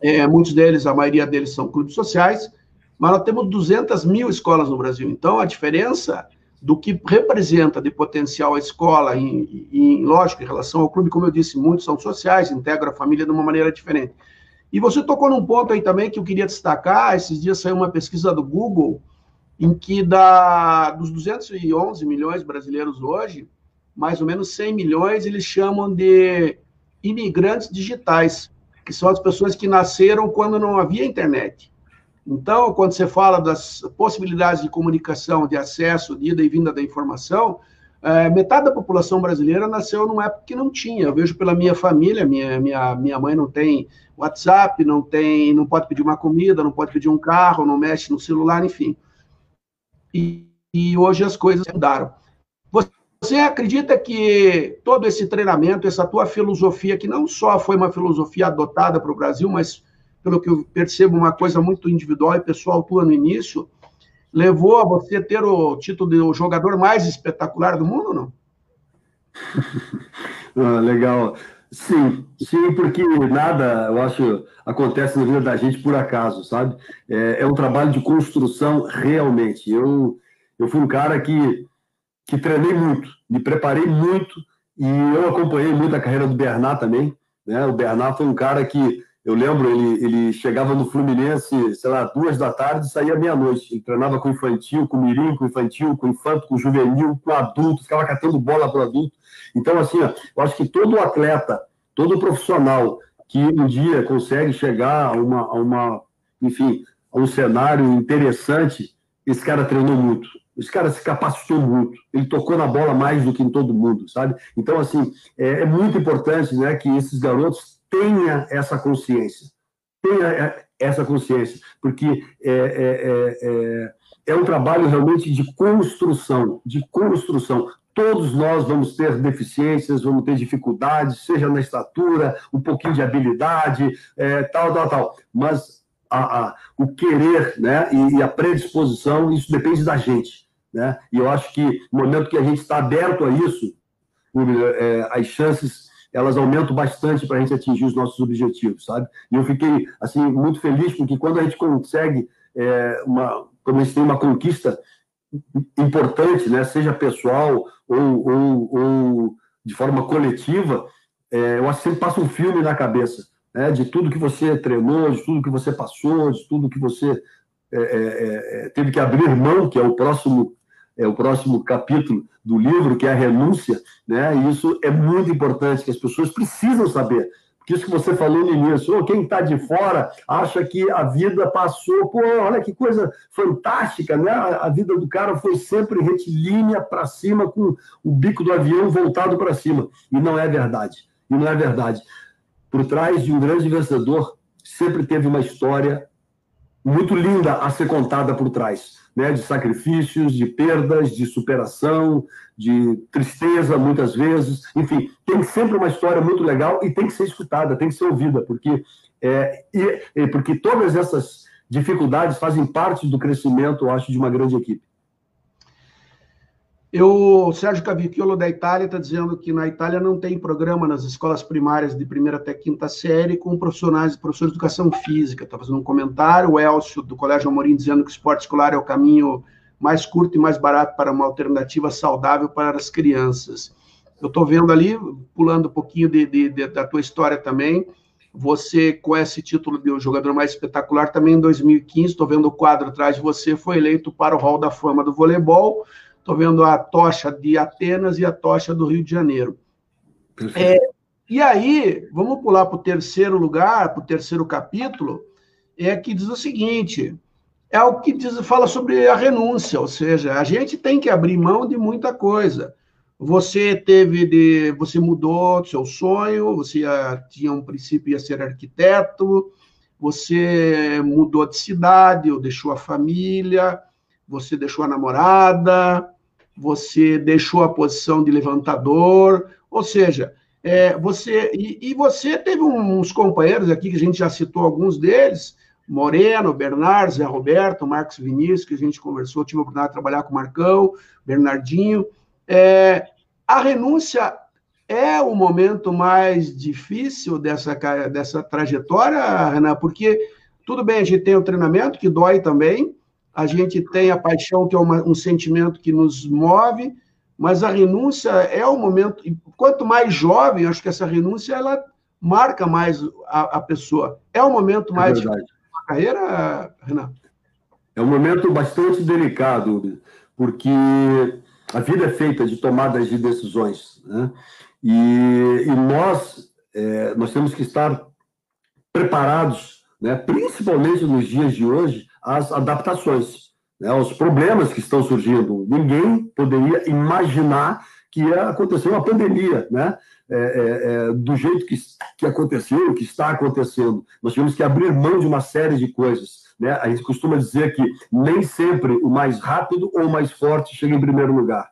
é, muitos deles, a maioria deles são clubes sociais, mas nós temos 200 mil escolas no Brasil. Então, a diferença do que representa de potencial a escola, em, em, lógico, em relação ao clube, como eu disse, muitos são sociais, integram a família de uma maneira diferente. E você tocou num ponto aí também que eu queria destacar, esses dias saiu uma pesquisa do Google, em que da, dos 211 milhões brasileiros hoje, mais ou menos 100 milhões eles chamam de imigrantes digitais, que são as pessoas que nasceram quando não havia internet. Então, quando você fala das possibilidades de comunicação, de acesso, de ida e vinda da informação, é, metade da população brasileira nasceu numa época que não tinha. Eu vejo pela minha família, minha, minha, minha mãe não tem WhatsApp, não tem, não pode pedir uma comida, não pode pedir um carro, não mexe no celular, enfim. E, e hoje as coisas mudaram. Você acredita que todo esse treinamento, essa tua filosofia, que não só foi uma filosofia adotada para o Brasil, mas pelo que eu percebo, uma coisa muito individual e pessoal tua no início, levou a você ter o título de jogador mais espetacular do mundo, não? ah, legal. Sim, sim, porque nada, eu acho, acontece na vida da gente por acaso, sabe? É, é um trabalho de construção realmente. Eu, eu fui um cara que, que treinei muito, me preparei muito e eu acompanhei muito a carreira do Bernard também. Né? O Bernard foi um cara que eu lembro, ele, ele chegava no Fluminense, sei lá, duas da tarde e saía meia-noite. Ele treinava com infantil, com mirim, com infantil, com infanto, com juvenil, com adulto, ficava catando bola para adulto. Então, assim, ó, eu acho que todo atleta, todo profissional que um dia consegue chegar a uma, a uma enfim, a um cenário interessante, esse cara treinou muito. Esse cara se capacitou muito. Ele tocou na bola mais do que em todo mundo, sabe? Então, assim, é, é muito importante né, que esses garotos tenha essa consciência. Tenha, é, essa consciência, porque é, é, é, é um trabalho realmente de construção, de construção. Todos nós vamos ter deficiências, vamos ter dificuldades, seja na estatura, um pouquinho de habilidade, é, tal, tal, tal. Mas a, a, o querer né, e, e, a predisposição, isso depende da gente. Né? E eu acho que no momento que a gente está aberto a isso, é, as chances elas aumentam bastante para a gente atingir os nossos objetivos, sabe? E eu fiquei assim muito feliz porque quando a gente consegue é, uma, quando a gente tem uma conquista importante, né, seja pessoal ou, ou, ou de forma coletiva, é, eu acho que sempre passa um filme na cabeça, né, de tudo que você treinou, de tudo que você passou, de tudo que você é, é, é teve que abrir mão, que é o próximo é o próximo capítulo do livro, que é a renúncia, né? E isso é muito importante, que as pessoas precisam saber. Porque isso que você falou no início, oh, quem está de fora acha que a vida passou, pô, olha que coisa fantástica, né? A vida do cara foi sempre retilínea para cima, com o bico do avião voltado para cima. E não é verdade. E não é verdade. Por trás de um grande vencedor, sempre teve uma história muito linda a ser contada por trás né, de sacrifícios, de perdas, de superação, de tristeza, muitas vezes. Enfim, tem sempre uma história muito legal e tem que ser escutada, tem que ser ouvida, porque, é, e, porque todas essas dificuldades fazem parte do crescimento, eu acho, de uma grande equipe. Eu, o Sérgio Cavicchiolo da Itália está dizendo que na Itália não tem programa nas escolas primárias de primeira até quinta série com profissionais, professores de educação física. Está fazendo um comentário. O Elcio do Colégio Amorim dizendo que o esporte escolar é o caminho mais curto e mais barato para uma alternativa saudável para as crianças. Eu estou vendo ali, pulando um pouquinho de, de, de, da tua história também, você com esse título de o jogador mais espetacular também em 2015, estou vendo o quadro atrás de você, foi eleito para o Hall da Fama do voleibol Estou vendo a tocha de Atenas e a tocha do Rio de Janeiro. É, e aí, vamos pular para o terceiro lugar, para o terceiro capítulo, é que diz o seguinte: é o que diz, fala sobre a renúncia, ou seja, a gente tem que abrir mão de muita coisa. Você teve de, você mudou seu sonho, você ia, tinha um princípio ia ser arquiteto, você mudou de cidade, ou deixou a família, você deixou a namorada, você deixou a posição de levantador, ou seja, é, você e, e, você teve uns companheiros aqui que a gente já citou alguns deles, Moreno, Bernardo, Zé Roberto, Marcos Vinícius, que a gente conversou, tive a oportunidade de trabalhar com o Marcão, Bernardinho. É, a renúncia é o momento mais difícil dessa, dessa trajetória, Renan, porque tudo bem, a gente tem o treinamento que dói também, a gente tem a paixão, que é uma, um sentimento que nos move, mas a renúncia é o momento. Quanto mais jovem, acho que essa renúncia ela marca mais a, a pessoa. É o momento é mais é difícil da carreira, Renato? É um momento bastante delicado, porque a vida é feita de tomadas de decisões, né? E, e nós, é, nós temos que estar preparados, né? principalmente nos dias de hoje, as adaptações, né, problemas que estão surgindo. Ninguém poderia imaginar que ia acontecer uma pandemia, né? É, é, é, do jeito que, que aconteceu, que está acontecendo. Nós tivemos que abrir mão de uma série de coisas. Né? A gente costuma dizer que nem sempre o mais rápido ou o mais forte chega em primeiro lugar,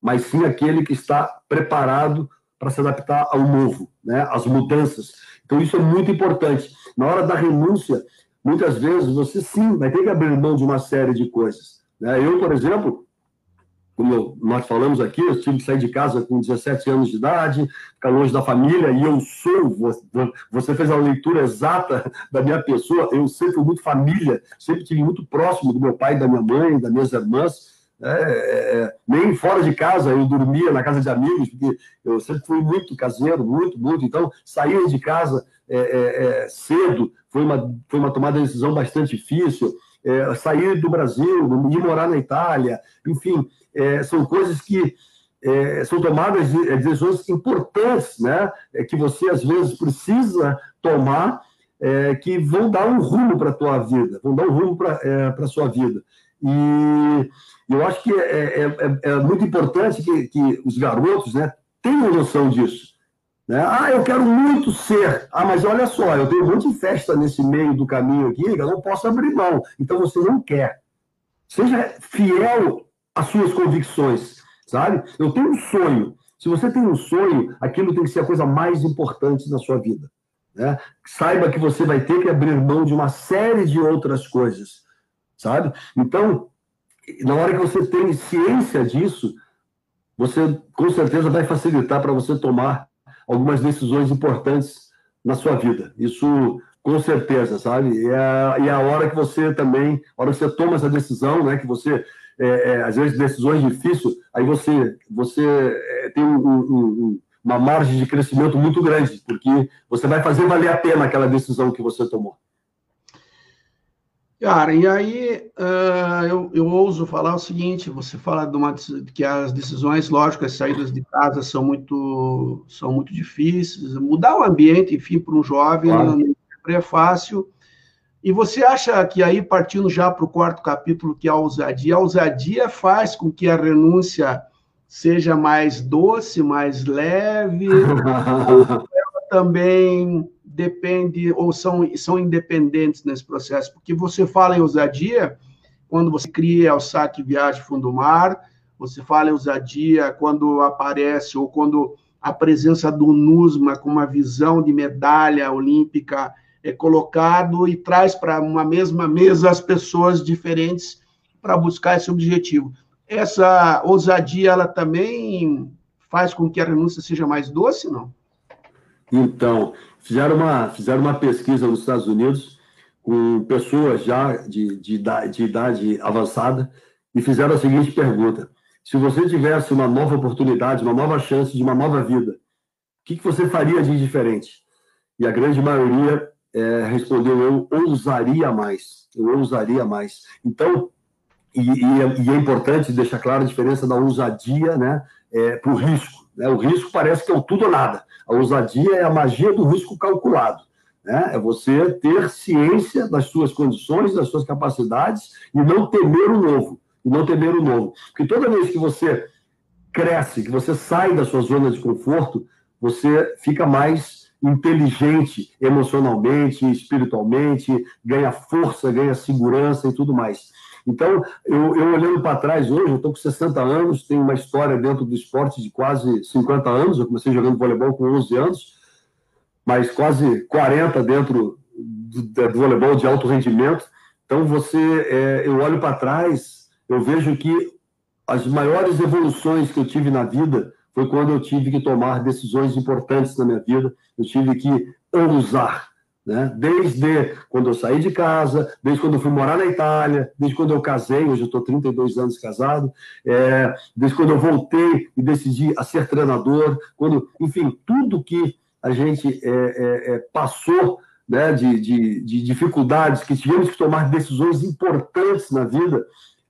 mas sim aquele que está preparado para se adaptar ao novo, né? às mudanças. Então, isso é muito importante. Na hora da renúncia, muitas vezes você sim vai ter que abrir mão de uma série de coisas. Né? Eu, por exemplo, como nós falamos aqui, eu tive que sair de casa com 17 anos de idade, ficar longe da família, e eu sou, você fez a leitura exata da minha pessoa, eu sempre fui muito família, sempre tive muito próximo do meu pai, da minha mãe, das minhas irmãs, é, é, é, nem fora de casa eu dormia na casa de amigos, porque eu sempre fui muito caseiro, muito, muito. Então, sair de casa é, é, é, cedo foi uma, foi uma tomada de decisão bastante difícil. sair do Brasil, ir morar na Itália, enfim, são coisas que são tomadas de decisões importantes, né? que você às vezes precisa tomar, que vão dar um rumo para a tua vida, vão dar um rumo para a sua vida. E eu acho que é, é, é, é muito importante que, que, os garotos né, tenham noção disso. Né? Ah, eu quero muito ser. Ah, mas olha só, eu tenho um monte de festa nesse meio do caminho aqui, eu não posso abrir mão. Então você não quer. Seja fiel às suas convicções, sabe? Eu tenho um sonho. Se você tem um sonho, aquilo tem que ser a coisa mais importante na sua vida. Né? Saiba que você vai ter que abrir mão de uma série de outras coisas, sabe? Então, na hora que você tem ciência disso, você com certeza vai facilitar para você tomar algumas decisões importantes na sua vida. Isso com certeza, sabe? E é, e é a hora que você também, a hora que você toma essa decisão, né? Que você, é, é, às vezes, decisões difíceis, aí você, você é, tem um, um, um, uma margem de crescimento muito grande, porque você vai fazer valer a pena aquela decisão que você tomou. Cara, e aí uh, eu, eu ouso falar o seguinte: você fala de uma, que as decisões, lógico, as saídas de casa são muito, são muito difíceis, mudar o ambiente, enfim, para um jovem claro. não é fácil. E você acha que aí, partindo já para o quarto capítulo, que é a ousadia, a ousadia faz com que a renúncia seja mais doce, mais leve, ela também depende ou são, são independentes nesse processo, porque você fala em ousadia quando você cria o saque viagem fundo mar, você fala em ousadia quando aparece ou quando a presença do NUSMA com uma visão de medalha olímpica é colocado e traz para uma mesma mesa as pessoas diferentes para buscar esse objetivo. Essa ousadia, ela também faz com que a renúncia seja mais doce, não? Então, Fizeram uma, fizeram uma pesquisa nos Estados Unidos com pessoas já de, de, de idade avançada e fizeram a seguinte pergunta: se você tivesse uma nova oportunidade, uma nova chance de uma nova vida, o que, que você faria de diferente? E a grande maioria é, respondeu: eu ousaria mais, eu ousaria mais. Então, e, e, é, e, é, importante deixar clara a diferença da ousadia né, é, para o risco. Né? O risco parece que é o tudo ou nada. A ousadia é a magia do risco calculado. Né? É você ter ciência das suas condições, das suas capacidades e não temer o novo. E não temer o novo. Porque toda vez que você cresce, que você sai da sua zona de conforto, você fica mais inteligente emocionalmente, espiritualmente, ganha força, ganha segurança e tudo mais. Então, eu, eu olhando para trás hoje, eu estou com 60 anos, tenho uma história dentro do esporte de quase 50 anos. Eu comecei jogando voleibol com 11 anos, mas quase 40 dentro do, do voleibol de alto rendimento. Então, você, é, eu olho para trás, eu vejo que as maiores evoluções que eu tive na vida foi quando eu tive que tomar decisões importantes na minha vida, eu tive que ousar, né? Desde quando eu saí de casa, desde quando eu fui morar na Itália, desde quando eu casei, hoje eu estou 32 anos casado, é, desde quando eu voltei e decidi a ser treinador, quando, enfim, tudo que a gente é, é, é, passou né, de, de, de dificuldades, que tivemos que tomar decisões importantes na vida,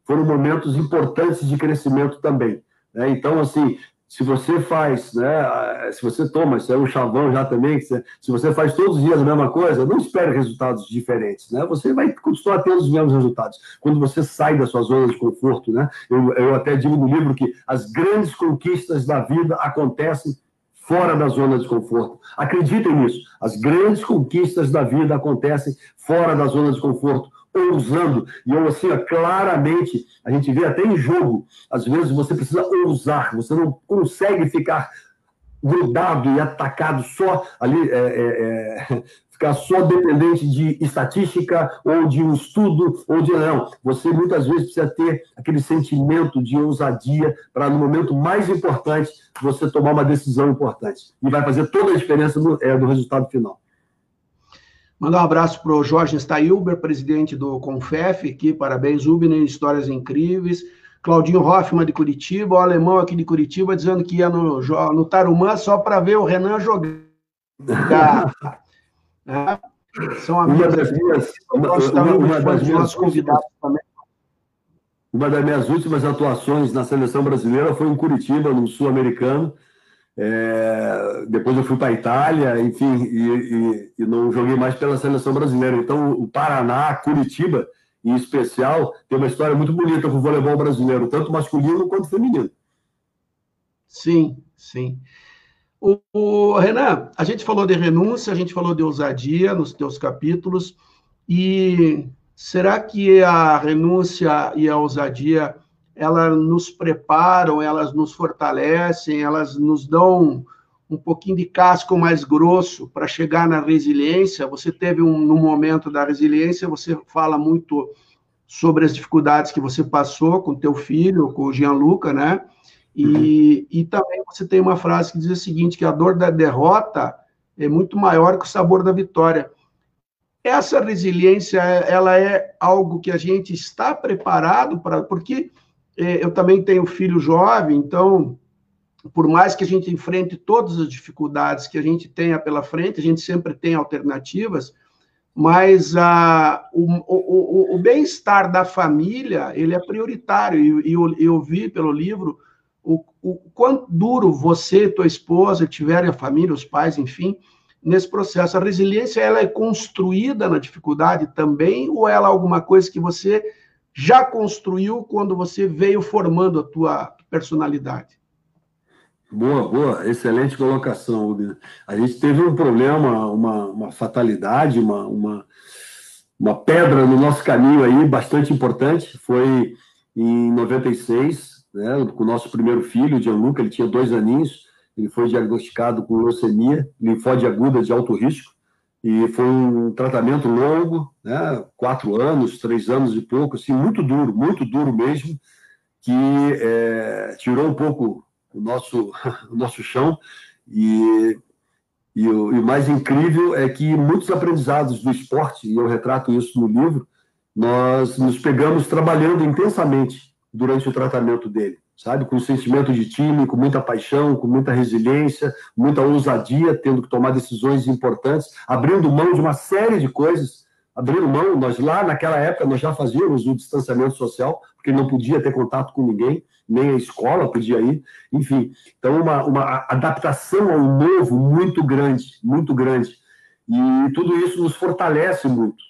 foram momentos importantes de crescimento também. Né? Então, assim, se você faz, né, se você toma, isso é um chavão já também, se você faz todos os dias a mesma coisa, não espere resultados diferentes, né? Você vai continuar tendo os mesmos resultados. Quando você sai da sua zona de conforto, né? Eu, eu até digo no livro que as grandes conquistas da vida acontecem fora da zona de conforto. Acreditem nisso. As grandes conquistas da vida acontecem fora da zona de conforto ousando. E eu, assim, claramente, a gente vê até em jogo, às vezes você precisa ousar, você não consegue ficar grudado e atacado só ali, é, é, é, ficar só dependente de estatística ou de um estudo ou de não. Você muitas vezes precisa ter aquele sentimento de ousadia para no momento mais importante você tomar uma decisão importante e vai fazer toda a diferença no, é, no resultado final. Mandar um abraço para o Jorge Stailber, presidente do Confef, aqui, parabéns, Ubner, histórias incríveis. Claudinho Hoffman, de Curitiba, o alemão aqui de Curitiba, dizendo que ia no, no Tarumã só para ver o Renan jogar. é, são amigos das minhas, uma, uma, uma das minhas convidados também. Uma das minhas últimas atuações na seleção brasileira foi em Curitiba, no Sul-Americano. É, depois eu fui para a Itália, enfim, e, e, e, não joguei mais pela seleção brasileira. Então, o Paraná, Curitiba, em especial, tem uma história muito bonita com o voleibol brasileiro, tanto masculino quanto feminino. Sim, sim. O, o, Renan, a gente falou de renúncia, a gente falou de ousadia nos teus capítulos, e será que a renúncia e a ousadia elas nos preparam, elas nos fortalecem, elas nos dão um pouquinho de casco mais grosso para chegar na resiliência. Você teve um no momento da resiliência, você fala muito sobre as dificuldades que você passou com teu filho, com o Gianluca, né? E, uhum. e também você tem uma frase que diz o seguinte, que a dor da derrota é muito maior que o sabor da vitória. Essa resiliência, ela é algo que a gente está preparado para, porque eu também tenho filho jovem, então por mais que a gente enfrente todas as dificuldades que a gente tenha pela frente, a gente sempre tem alternativas, mas ah, o, o, o bem-estar da família, ele é prioritário, e eu, eu vi pelo livro o, o quanto duro você, tua esposa, tiverem a família, os pais, enfim, nesse processo. A resiliência, ela é construída na dificuldade também, ou ela é alguma coisa que você já construiu quando você veio formando a tua personalidade? Boa, boa, excelente colocação. A gente teve um problema, uma, uma fatalidade, uma, uma, uma pedra no nosso caminho aí, bastante importante. Foi em 96, né, com o nosso primeiro filho, o Gianluca, ele tinha dois aninhos, ele foi diagnosticado com leucemia, linfóide aguda de alto risco, e foi um tratamento longo, né, quatro anos, três anos e pouco, assim, muito duro, muito duro mesmo, que é, tirou um pouco o nosso, o nosso chão. E, e o, e, o, mais incrível é que muitos aprendizados do esporte, e eu retrato isso no livro, nós nos pegamos trabalhando intensamente durante o tratamento dele, sabe? Com sentimento de time, com muita paixão, com muita resiliência, muita ousadia, tendo que tomar decisões importantes, abrindo mão de uma série de coisas. Abrindo mão, nós lá naquela época nós já fazíamos o distanciamento social, porque não podia ter contato com ninguém nem a escola podia ir, enfim. Então, uma, uma adaptação ao novo muito grande, muito grande. E tudo isso nos fortalece muito.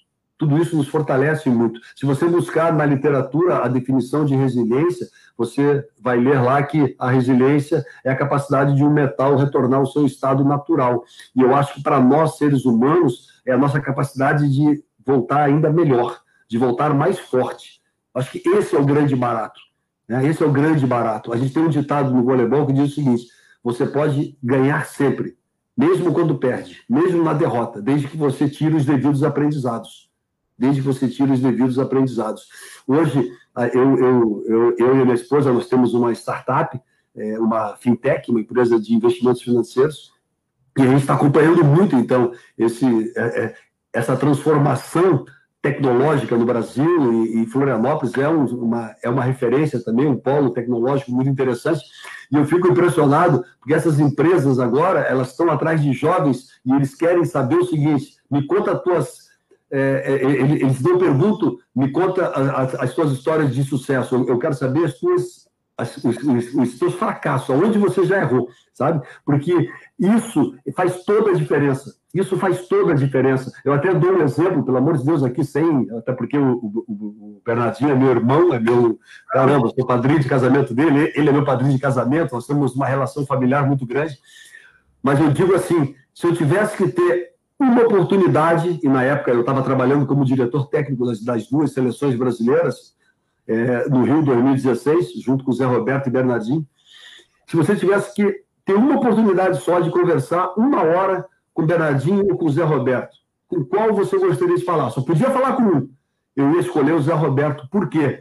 Tudo isso nos fortalece muito. Se você buscar na literatura a definição de resiliência, você vai ler lá que a resiliência é a capacidade de um metal retornar ao seu estado natural. E eu acho que para nós, seres humanos, é a nossa capacidade de voltar ainda melhor, de voltar mais forte. Acho que esse é o grande barato. Né? Esse é o grande barato. A gente tem um ditado no voleibol que diz o seguinte: você pode ganhar sempre, mesmo quando perde, mesmo na derrota, desde que você tire os devidos aprendizados. Desde que você tire os devidos aprendizados. Hoje, eu, eu, eu, eu e minha esposa, nós temos uma startup, é, uma fintech, uma empresa de investimentos financeiros, e a gente está acompanhando muito, então, esse, é, é, essa transformação tecnológica no Brasil e, Florianópolis é, um, uma, é uma referência também, um polo tecnológico muito interessante. E eu fico impressionado porque essas empresas agora elas estão atrás de jovens e eles querem saber o seguinte: me conta as tuas é, é, é eles não perguntam, me conta as, as, histórias de sucesso. Eu, eu quero saber as as, os, os, os seus fracassos, aonde você já errou, sabe? Porque isso faz toda a diferença. Isso faz toda a diferença. Eu até dou um exemplo, pelo amor de Deus, aqui sem, até porque o, o, o Bernardinho é meu irmão, é meu, caramba, sou padrinho de casamento dele, ele é meu padrinho de casamento, nós temos uma relação familiar muito grande. Mas eu digo assim, se eu tivesse que ter uma oportunidade, e na época eu estava trabalhando como diretor técnico das, das duas seleções brasileiras, é, no Rio 2016, junto com o Zé Roberto e Bernardinho, se você tivesse que ter uma oportunidade só de conversar uma hora com o Bernardinho ou com o Zé Roberto, com qual você gostaria de falar? Só podia falar com um. Eu ia escolher o Zé Roberto. Por quê?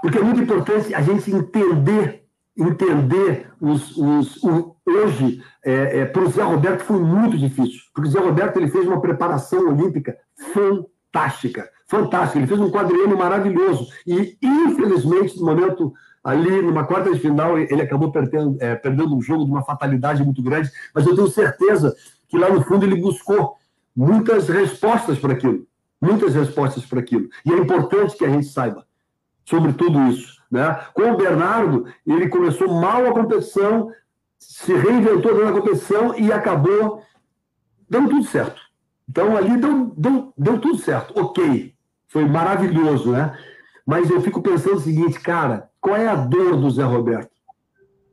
Porque é muito importante a gente entender, entender os, os, hoje, é, é, para o Zé Roberto foi muito difícil, porque o Zé Roberto ele fez uma preparação olímpica fantástica, fantástica. Ele fez um quadriênio maravilhoso e, infelizmente, no momento ali numa quarta de final ele acabou perdendo, é, perdendo um jogo de uma fatalidade muito grande, mas eu tenho certeza que lá no fundo ele buscou muitas respostas para aquilo, muitas respostas para aquilo. E é importante que a gente saiba sobre tudo isso. Né? Com o Bernardo, ele começou mal a competição, se reinventou dentro da competição e acabou dando tudo certo. Então ali deu, deu, deu tudo certo. Ok, foi maravilhoso, né? Mas eu fico pensando o seguinte, cara, qual é a dor do Zé Roberto?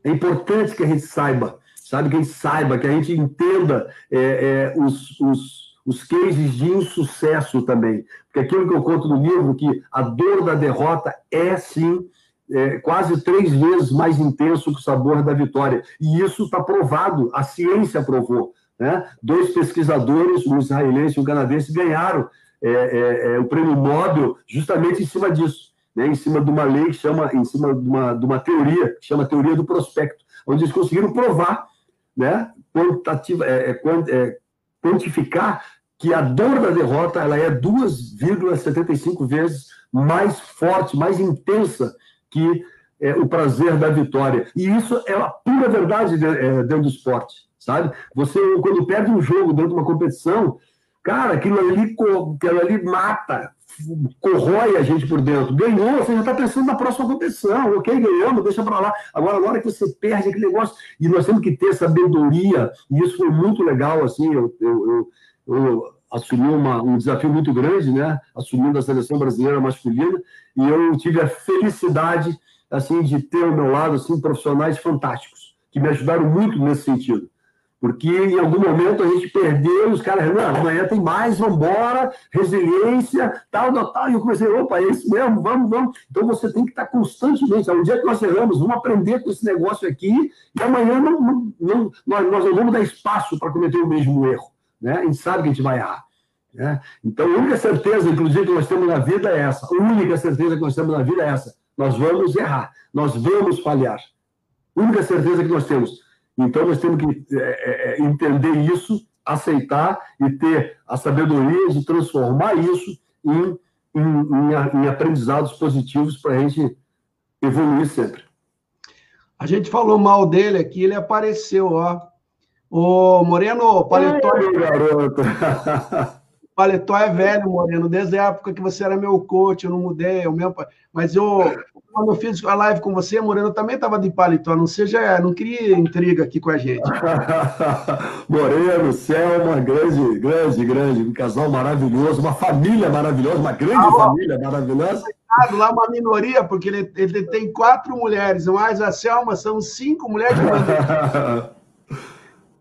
É importante que a gente saiba sabe? Que a gente saiba, que a gente entenda é, é, os, os, os cases de insucesso também. Porque aquilo que eu conto no livro, que a dor da derrota é, sim, é, quase três vezes mais intenso que o sabor da vitória. E isso está provado, a ciência provou. Né? Dois pesquisadores, um israelense e um canadense, ganharam é, é, é, o prêmio Nobel justamente em cima disso, né? em cima de uma lei que chama, em cima de uma, de uma teoria que chama teoria do prospecto, onde eles conseguiram provar, né? É, é, é quantificar que a dor da derrota ela é 2,75 vezes mais forte, mais intensa que é, o prazer da vitória. E isso é a pura verdade dentro do esporte sabe? Você, quando perde um jogo dentro de uma competição, cara, aquilo ali, aquilo ali mata, corrói a gente por dentro. Ganhou, você já está pensando na próxima competição. Ok, ganhamos, deixa para lá. Agora, na hora que você perde aquele negócio, e nós temos que ter sabedoria, e isso foi muito legal, assim, eu, eu, eu, eu assumi uma, um desafio muito grande, né? Assumindo a seleção brasileira masculina, e eu tive a felicidade, assim, de ter ao meu lado, assim, profissionais fantásticos, que me ajudaram muito nesse sentido. Porque em algum momento a gente perdeu, os caras, não, amanhã tem mais, vamos embora, resiliência, tal, tal, tal. E eu comecei, opa, é isso mesmo, vamos, vamos. Então você tem que estar constantemente. Um dia que nós erramos, vamos aprender com esse negócio aqui, e amanhã não, não, não nós, nós não vamos dar espaço para cometer o mesmo erro. Né? A gente sabe que a gente vai errar. Né? Então, a única certeza, inclusive, que nós temos na vida é essa. A única certeza que nós temos na vida é essa. Nós vamos errar, nós vamos falhar. A única certeza que nós temos. Então, nós temos que é, é, é, entender isso, aceitar e ter a sabedoria de transformar isso em, em, em, em aprendizados positivos para a gente evoluir sempre. A gente falou mal dele aqui, ele apareceu, ó. Ô, Moreno, paletó. Ai, garoto. paletó é velho, Moreno, desde a época que você era meu coach, eu não mudei, eu mesmo, mas eu, quando eu fiz a live com você, Moreno, eu também estava de paletó, não seja, não queria intriga aqui com a gente. Moreno, Selma, grande, grande, grande, um casal maravilhoso, uma família maravilhosa, uma grande ah, família maravilhosa. Lá uma minoria, porque ele, ele tem quatro mulheres, mais a Selma são cinco mulheres.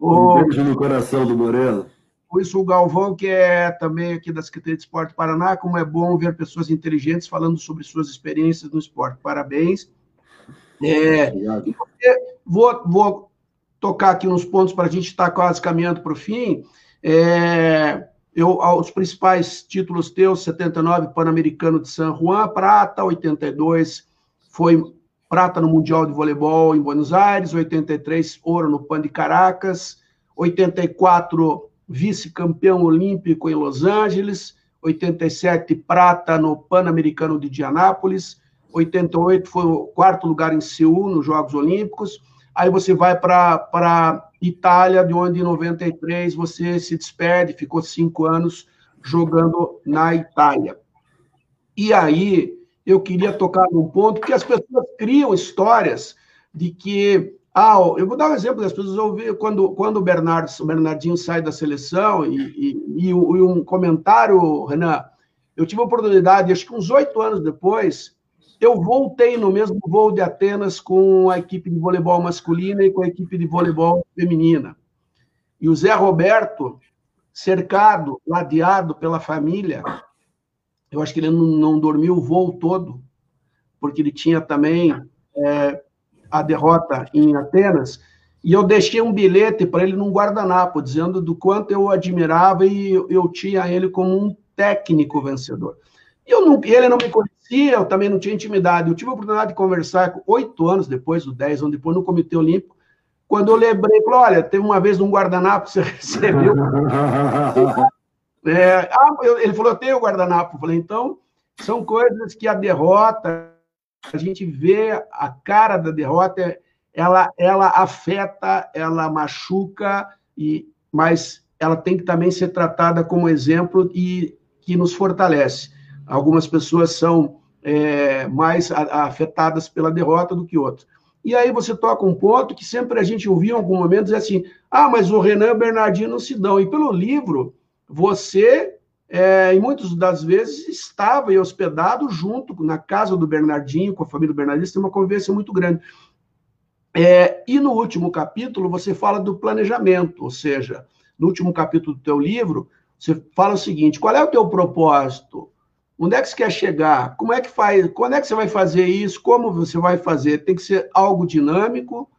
um beijo no coração do Moreno. Por isso, o Galvão, que é também aqui da Secretaria de Esporte Paraná, como é bom ver pessoas inteligentes falando sobre suas experiências no esporte. Parabéns. É, vou, vou tocar aqui uns pontos para a gente estar tá quase caminhando para o fim. É, eu, os principais títulos teus, 79, Pan-Americano de San Juan, prata, 82, foi prata no Mundial de Voleibol em Buenos Aires, 83, ouro no Pan de Caracas, 84, vice-campeão olímpico em Los Angeles, 87 prata no Pan-Americano de Indianápolis, 88 foi o quarto lugar em Seul nos Jogos Olímpicos. Aí você vai para Itália, de onde em 93 você se despede, ficou cinco anos jogando na Itália. E aí eu queria tocar num ponto que as pessoas criam histórias de que ah, eu vou dar um exemplo das pessoas ouvir quando, quando o, Bernardo, o Bernardinho sai da seleção e, e, e, um comentário, Renan, eu tive a oportunidade, acho que uns oito anos depois, eu voltei no mesmo voo de Atenas com a equipe de voleibol masculina e com a equipe de voleibol feminina. E o Zé Roberto, cercado, ladeado pela família, eu acho que ele não, não dormiu o voo todo, porque ele tinha também é, a derrota em Atenas, e eu deixei um bilhete para ele num guardanapo, dizendo do quanto eu admirava e eu, tinha ele como um técnico vencedor. Eu não, ele não me conhecia, eu também não tinha intimidade. Eu tive a oportunidade de conversar oito anos depois, ou dez anos depois, no Comitê Olímpico, quando eu lembrei, falou, olha, teve uma vez um guardanapo que você recebeu. é, ah, ele falou, eu tenho guardanapo. Eu falei, então, são coisas que a derrota a gente vê a cara da derrota, ela, ela afeta, ela machuca, e, mas ela tem que também ser tratada como exemplo e que nos fortalece. Algumas pessoas são é, mais afetadas pela derrota do que outras. E aí você toca um ponto que sempre a gente ouviu em algum momento dizer assim: ah, mas o Renan e o Bernardino não se dão. E pelo livro, você é, e muitas das vezes estava e hospedado junto na casa do Bernardinho, com a família do Bernardinho, tem uma convivência muito grande. É, e no último capítulo você fala do planejamento, ou seja, no último capítulo do teu livro, você fala o seguinte: qual é o teu propósito? Onde é que você quer chegar? Como é que faz? Quando é que você vai fazer isso? Como você vai fazer? Tem que ser algo dinâmico.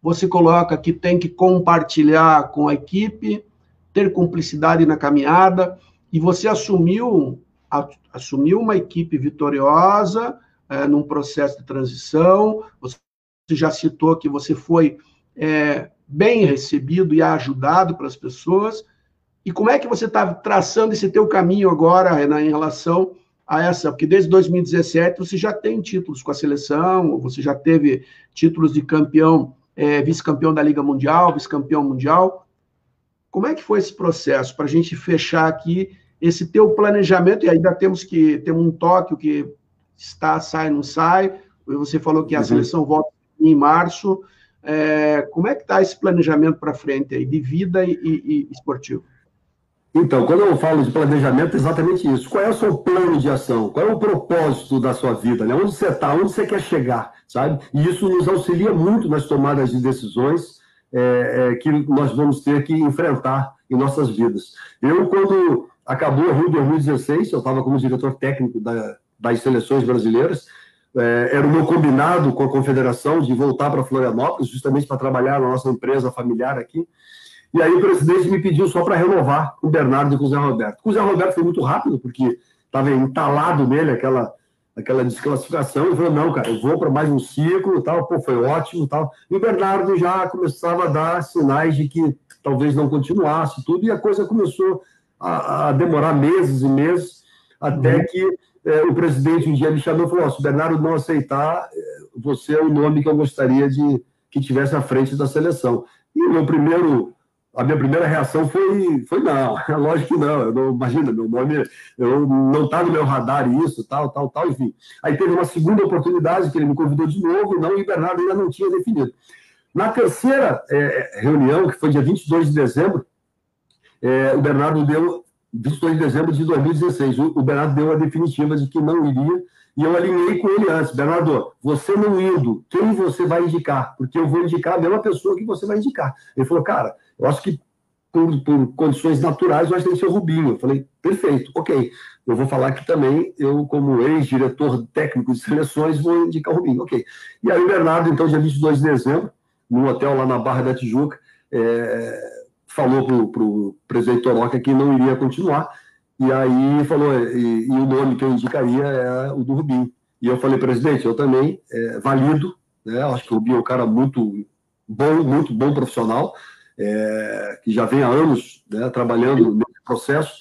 Você coloca que tem que compartilhar com a equipe, ter cumplicidade na caminhada, e você assumiu assumiu uma equipe vitoriosa é, num processo de transição. Você já citou que você foi é, bem recebido e ajudado pelas pessoas. E como é que você está traçando esse teu caminho agora, Renan, em relação a essa? Porque desde 2017 você já tem títulos com a seleção, você já teve títulos de campeão, é, vice-campeão da Liga Mundial, vice-campeão mundial. Como é que foi esse processo para a gente fechar aqui esse teu planejamento? E ainda temos que ter um toque que está, sai, não sai. Você falou que a uhum. seleção volta em março. É, como é que está esse planejamento para frente aí, de vida e, e, e, esportivo? Então, quando eu falo de planejamento, é exatamente isso. Qual é o seu plano de ação? Qual é o propósito da sua vida? Né? Onde você está? Onde você quer chegar? Sabe? E isso nos auxilia muito nas tomadas de decisões é, é, que nós vamos ter que enfrentar em nossas vidas. Eu, quando acabou o Rio 2016, eu estava como diretor técnico da, das seleções brasileiras, é, era o meu combinado com a confederação de voltar para Florianópolis, justamente para trabalhar na nossa empresa familiar aqui. E aí o presidente me pediu só para renovar o Bernardo e o Zé Roberto. O Zé Roberto foi muito rápido, porque estava entalado nele aquela, aquela desclassificação. Ele falou: não, cara, eu vou para mais um ciclo, tal, pô, foi ótimo, tal. E o Bernardo já começava a dar sinais de que talvez não continuasse tudo, e a coisa começou a, a demorar meses e meses, até uhum. que é, o presidente um dia me chamou e falou: oh, se o Bernardo não aceitar, é, você é o nome que eu gostaria de que tivesse à frente da seleção. E o meu primeiro, a minha primeira reação foi, foi não, lógico que não, não imagina, meu nome, eu não está no meu radar isso, tal, tal, tal, enfim. Aí teve uma segunda oportunidade que ele me convidou de novo, não, e o Bernardo ainda não tinha definido. Na terceira é, reunião, que foi dia 22 de dezembro, é, o Bernardo deu 22 de dezembro de 2016. O, Bernardo deu a definitiva de que não iria, e eu alinhei com ele antes. Bernardo, você não indo, quem você vai indicar? Porque eu vou indicar a mesma pessoa que você vai indicar. Ele falou, cara, eu acho que por, por condições naturais, eu acho que tem que ser o Rubinho. Eu falei, perfeito, ok. Eu vou falar que também, eu, como ex-diretor técnico de seleções, vou indicar o Rubinho, ok. E aí o Bernardo, então, dia 22 de dezembro, no hotel lá na Barra da Tijuca, é, falou para o presidente Toroca que não iria continuar, e aí falou, e, e, o nome que eu indicaria é o do Rubinho. E eu falei, presidente, eu também é, valido, né? acho que o Rubinho é um cara muito bom, muito bom profissional, é, que já vem há anos né, trabalhando nesse processo.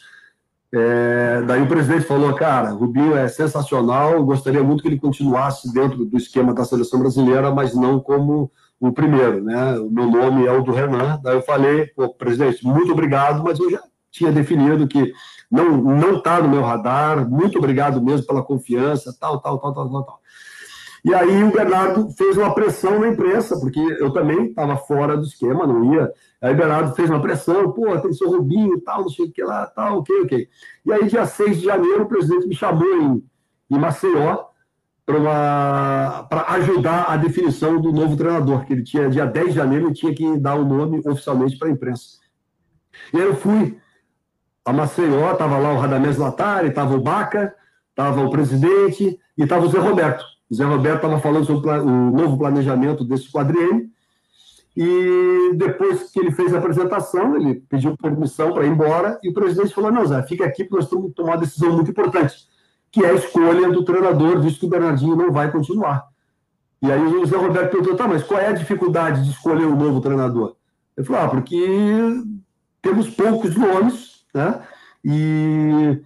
É, daí o presidente falou, cara, Rubinho é sensacional, gostaria muito que ele continuasse dentro do esquema da seleção brasileira, mas não como o primeiro, né? O meu nome é o do Renan. Daí eu falei, presidente, muito obrigado, mas eu já tinha definido que não não está no meu radar. Muito obrigado mesmo pela confiança, tal, tal, tal, tal, tal, tal. E aí o Bernardo fez uma pressão na imprensa, porque eu também estava fora do esquema, não ia. Aí o Bernardo fez uma pressão, pô, tem seu Rubinho, tal, não sei o que lá, tal, ok, ok. E aí, dia 6 de janeiro, o presidente me chamou em, em Maceió, para ajudar a definição do novo treinador, que ele tinha, dia 10 de janeiro, ele tinha que dar o nome oficialmente para a imprensa. E aí eu fui a Maceió, estava lá o Radamés Latari, estava o Baca, estava o presidente e estava o Zé Roberto. O Zé Roberto estava falando sobre o novo planejamento desse quadriênio. E depois que ele fez a apresentação, ele pediu permissão para ir embora e o presidente falou: Não, Zé, fica aqui porque nós temos que tomar uma decisão muito importante que é a escolha do treinador, visto que o Bernardinho não vai continuar. E aí o José Roberto perguntou, tá, mas qual é a dificuldade de escolher um novo treinador? Ele falou, ah, porque temos poucos nomes, né? E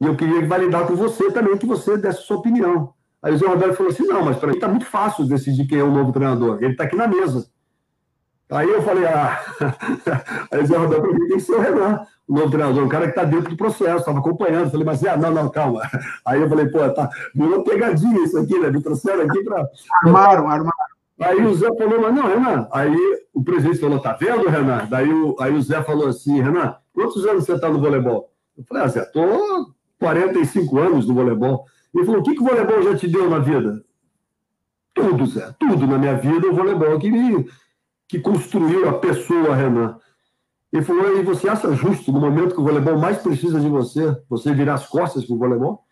eu queria validar com você também que você desse sua opinião. Aí o José Roberto falou assim, não, mas para mim está muito fácil decidir quem é o novo treinador. Ele está aqui na mesa. Aí eu falei, ah, aí o Zé Roberto, para mim tem que ser o Renan o novo treinador, um cara que está dentro do processo, estava acompanhando. Falei, mas ah, não, não, calma. Aí eu falei, pô, tá, virou pegadinha isso aqui, né? Me trouxeram aqui para. Armaram, armaram. Aí o Zé falou, mas não, Renan. Aí o presidente falou, tá vendo, Renan? Daí o, aí o Zé falou assim, Renan, quantos anos você está no voleibol? Eu falei, ah, Zé, tô 45 anos no voleibol. Ele falou, o que, que o voleibol já te deu na vida? tudo, Zé, tudo na minha vida, o voleibol que me que construiu a pessoa Renan. Ele falou, e você acha justo, no momento que o voleibol mais precisa de você, você virar as costas para o voleibol?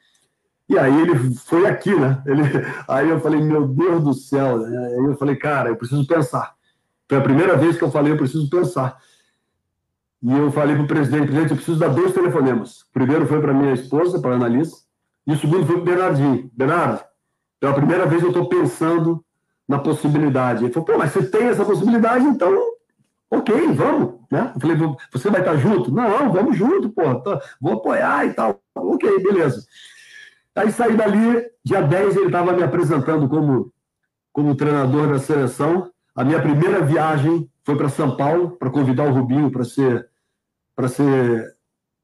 E aí ele foi aqui, né? Ele, aí eu falei, meu Deus do céu. Aí eu falei, cara, eu preciso pensar. Foi a primeira vez que eu falei, eu preciso pensar. E eu falei para o presidente, presidente, eu preciso dar dois telefonemas. O primeiro foi para minha esposa, para a Annalise, e o segundo foi para o Bernardinho. Bernardo, pela primeira vez eu estou pensando na possibilidade. Ele falou, pô, mas você tem essa possibilidade, então, ok, vamos. Né? Eu falei, você vai estar junto? Não, vamos junto, pô, tá, vou apoiar e tal. Ok, beleza. Aí saí dali, dia 10 ele estava me apresentando como, como treinador da seleção. A minha primeira viagem foi para São Paulo para convidar o Rubinho para ser para ser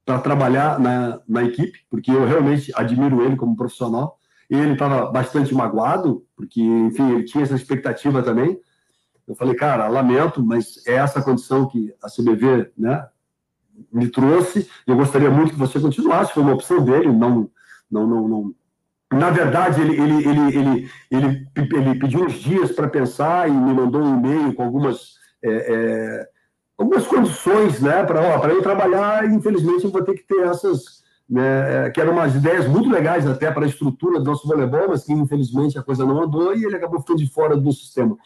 para trabalhar na, na equipe, porque eu realmente admiro ele como profissional. E ele estava bastante magoado, porque, enfim, ele tinha essa expectativa também. Eu falei, cara, lamento, mas é essa condição que a CBV né, me trouxe. Eu gostaria muito que você continuasse, foi uma opção dele, não, não, não, não. Na verdade, ele, ele, ele, ele, ele, pediu uns dias para pensar e me mandou um e-mail com algumas é, é, algumas condições né, para eu trabalhar, infelizmente eu vou ter que ter essas, né, é, que eram umas ideias muito legais até para a estrutura do nosso voleibol, mas que infelizmente a coisa não andou e ele acabou ficando de fora do sistema.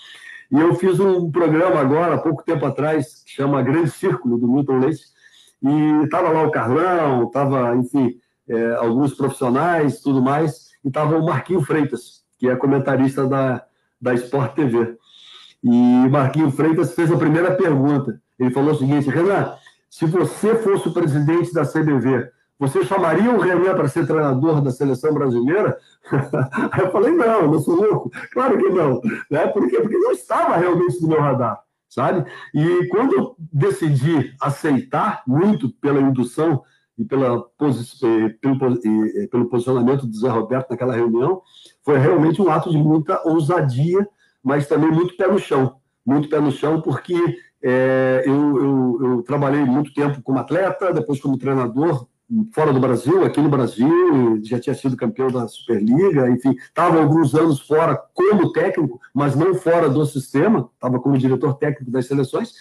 E eu fiz um programa agora, há pouco tempo atrás, que chama Grande Círculo, do Milton Leite, e estava lá o Carlão, estava, enfim, é, alguns profissionais, tudo mais, estava o Marquinho Freitas, que é comentarista da, da Sport TV. E Marquinho Freitas fez a primeira pergunta. Ele falou o seguinte: Renan, se você fosse o presidente da CBV, você chamaria o Renan para ser treinador da seleção brasileira? Eu falei: não, não sou louco. Claro que não. Né? Por quê? Porque não estava realmente no meu radar, sabe? E quando eu decidi aceitar, muito pela indução e pela pelo, e, pelo posicionamento do Zé Roberto naquela reunião, foi realmente um ato de muita ousadia mas também muito pé no chão. Muito pé no chão, porque é, eu, eu, eu, trabalhei muito tempo como atleta, depois como treinador fora do Brasil, aqui no Brasil, já tinha sido campeão da Superliga, enfim, estava alguns anos fora como técnico, mas não fora do sistema, estava como diretor técnico das seleções.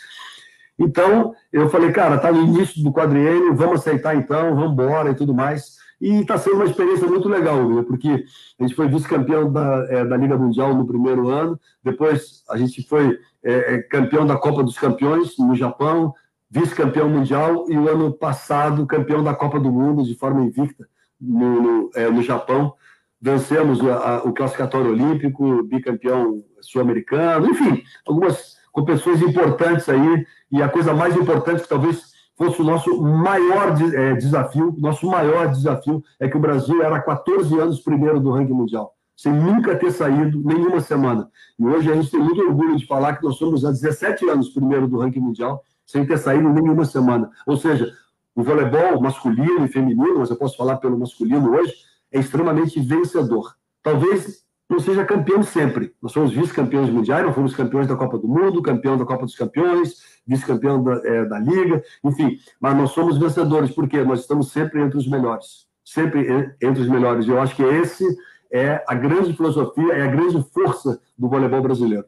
Então, eu falei, cara, está no início do quadriênio, vamos aceitar então, vamos embora e tudo mais. E está sendo uma experiência muito legal, né? porque a gente foi vice-campeão da, é, da Liga Mundial no primeiro ano, depois a gente foi é campeão da Copa dos Campeões no Japão, vice-campeão mundial, e o ano passado campeão da Copa do Mundo de forma invicta no, no, é, no Japão. Vencemos a, a, o classificatório olímpico, bicampeão sul-americano, enfim, algumas competições importantes aí, e a coisa mais importante que talvez fosse o nosso maior é, desafio. Nosso maior desafio é que o Brasil era 14 anos primeiro do ranking mundial, sem nunca ter saído nenhuma semana. E hoje a gente tem muito orgulho de falar que nós somos há 17 anos primeiro do ranking mundial, sem ter saído nenhuma semana. Ou seja, o voleibol masculino e feminino, mas eu posso falar pelo masculino hoje, é extremamente vencedor. Talvez não seja campeão sempre. Nós somos vice-campeões mundiais, nós fomos campeões da Copa do Mundo, campeão da Copa dos Campeões, vice-campeão da, é, da, Liga, enfim. Mas nós somos vencedores, porque nós estamos sempre entre os melhores. Sempre entre os melhores. E eu acho que esse é a grande filosofia, é a grande força do voleibol brasileiro.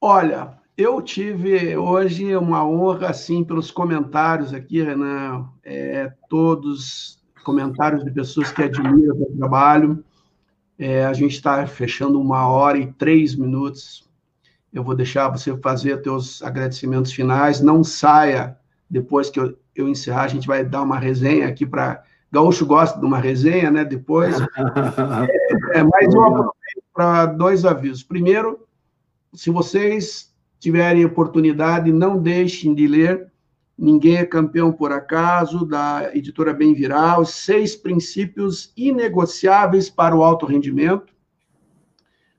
Olha, eu tive hoje uma honra, assim, pelos comentários aqui, Renan, é, todos comentários de pessoas que admiram o trabalho. É, a gente está fechando uma hora e três minutos. Eu vou deixar você fazer teus agradecimentos finais. Não saia depois que eu, eu encerrar. A gente vai dar uma resenha aqui para. Gaúcho gosta de uma resenha, né? Depois. é, é, mas eu aproveito para dois avisos. Primeiro, se vocês tiverem oportunidade, não deixem de ler Ninguém é campeão por acaso, da editora Bem Viral, seis princípios inegociáveis para o alto rendimento,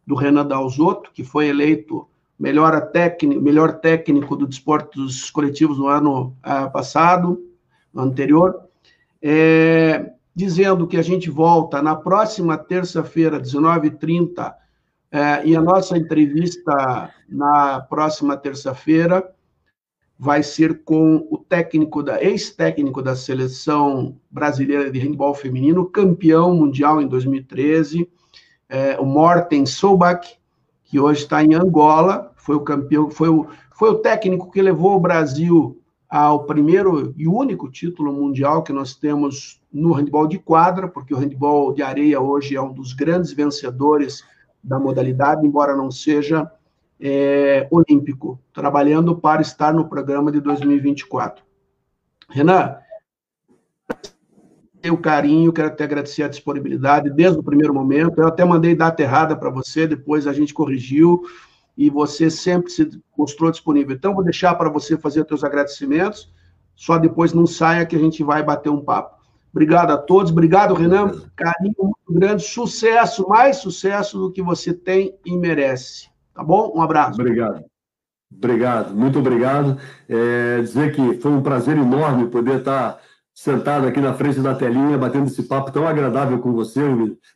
do Renan Dalzotto, que foi eleito melhor técnico, melhor técnico do desportos coletivos no ano uh, passado, no anterior, é, dizendo que a gente volta na próxima terça-feira, 19h30, é, e a nossa entrevista na próxima terça-feira vai ser com o técnico da ex-técnico da seleção brasileira de handball feminino, campeão mundial em 2013, é, o Morten Sobak, que hoje está em Angola, foi o campeão, foi o, foi o técnico que levou o Brasil ao primeiro e único título mundial que nós temos no handebol de quadra, porque o handebol de areia hoje é um dos grandes vencedores da modalidade, embora não seja é, olímpico, trabalhando para estar no programa de 2024. Renan, o carinho, quero até agradecer a disponibilidade desde o primeiro momento. Eu até mandei data errada para você, depois a gente corrigiu e você sempre se mostrou disponível. Então, vou deixar para você fazer os seus agradecimentos, só depois não saia que a gente vai bater um papo. Obrigado a todos, obrigado, Renan. Carinho muito grande, sucesso, mais sucesso do que você tem e merece. Tá bom? Um abraço. Obrigado. Obrigado, muito obrigado. É, dizer que foi um prazer enorme poder estar sentado aqui na frente da telinha, batendo esse papo tão agradável com você,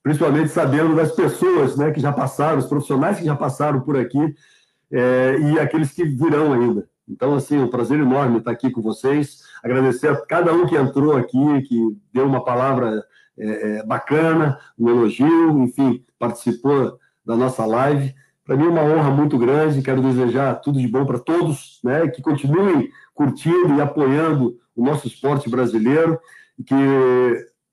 principalmente sabendo das pessoas né, que já passaram, os profissionais que já passaram por aqui é, e aqueles que virão ainda. Então, assim, um prazer enorme estar aqui com vocês. Agradecer a cada um que entrou aqui, que deu uma palavra é, é bacana, um elogio, enfim, participou da nossa live. Para mim é uma honra muito grande. Quero desejar tudo de bom para todos, né? Que continuem curtindo e apoiando o nosso esporte brasileiro e que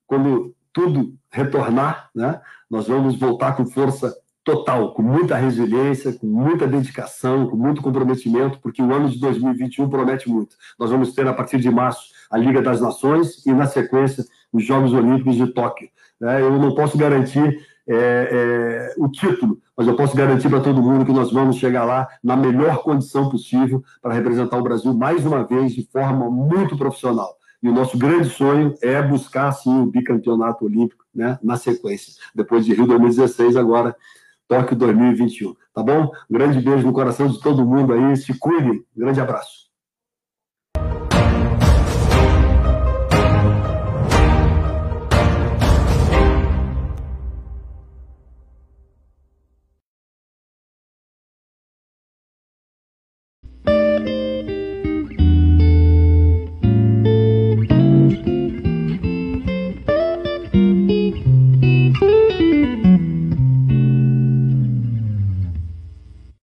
quando tudo retornar, né, nós vamos voltar com força total, com muita resiliência, com muita dedicação, com muito comprometimento, porque o ano de 2021 promete muito. Nós vamos ter, a partir de março, a Liga das Nações e, na sequência, os Jogos Olímpicos de Tóquio. Né? Eu não posso garantir é, é, o título, mas eu posso garantir para todo mundo que nós vamos chegar lá na melhor condição possível para representar o Brasil mais uma vez de forma muito profissional. E o nosso grande sonho é buscar, sim, o bicampeonato olímpico né, na sequência. Depois de Rio 2016, agora Tóquio 2021. Tá bom? Um grande beijo no coração de todo mundo aí. Se cuide. Um grande abraço.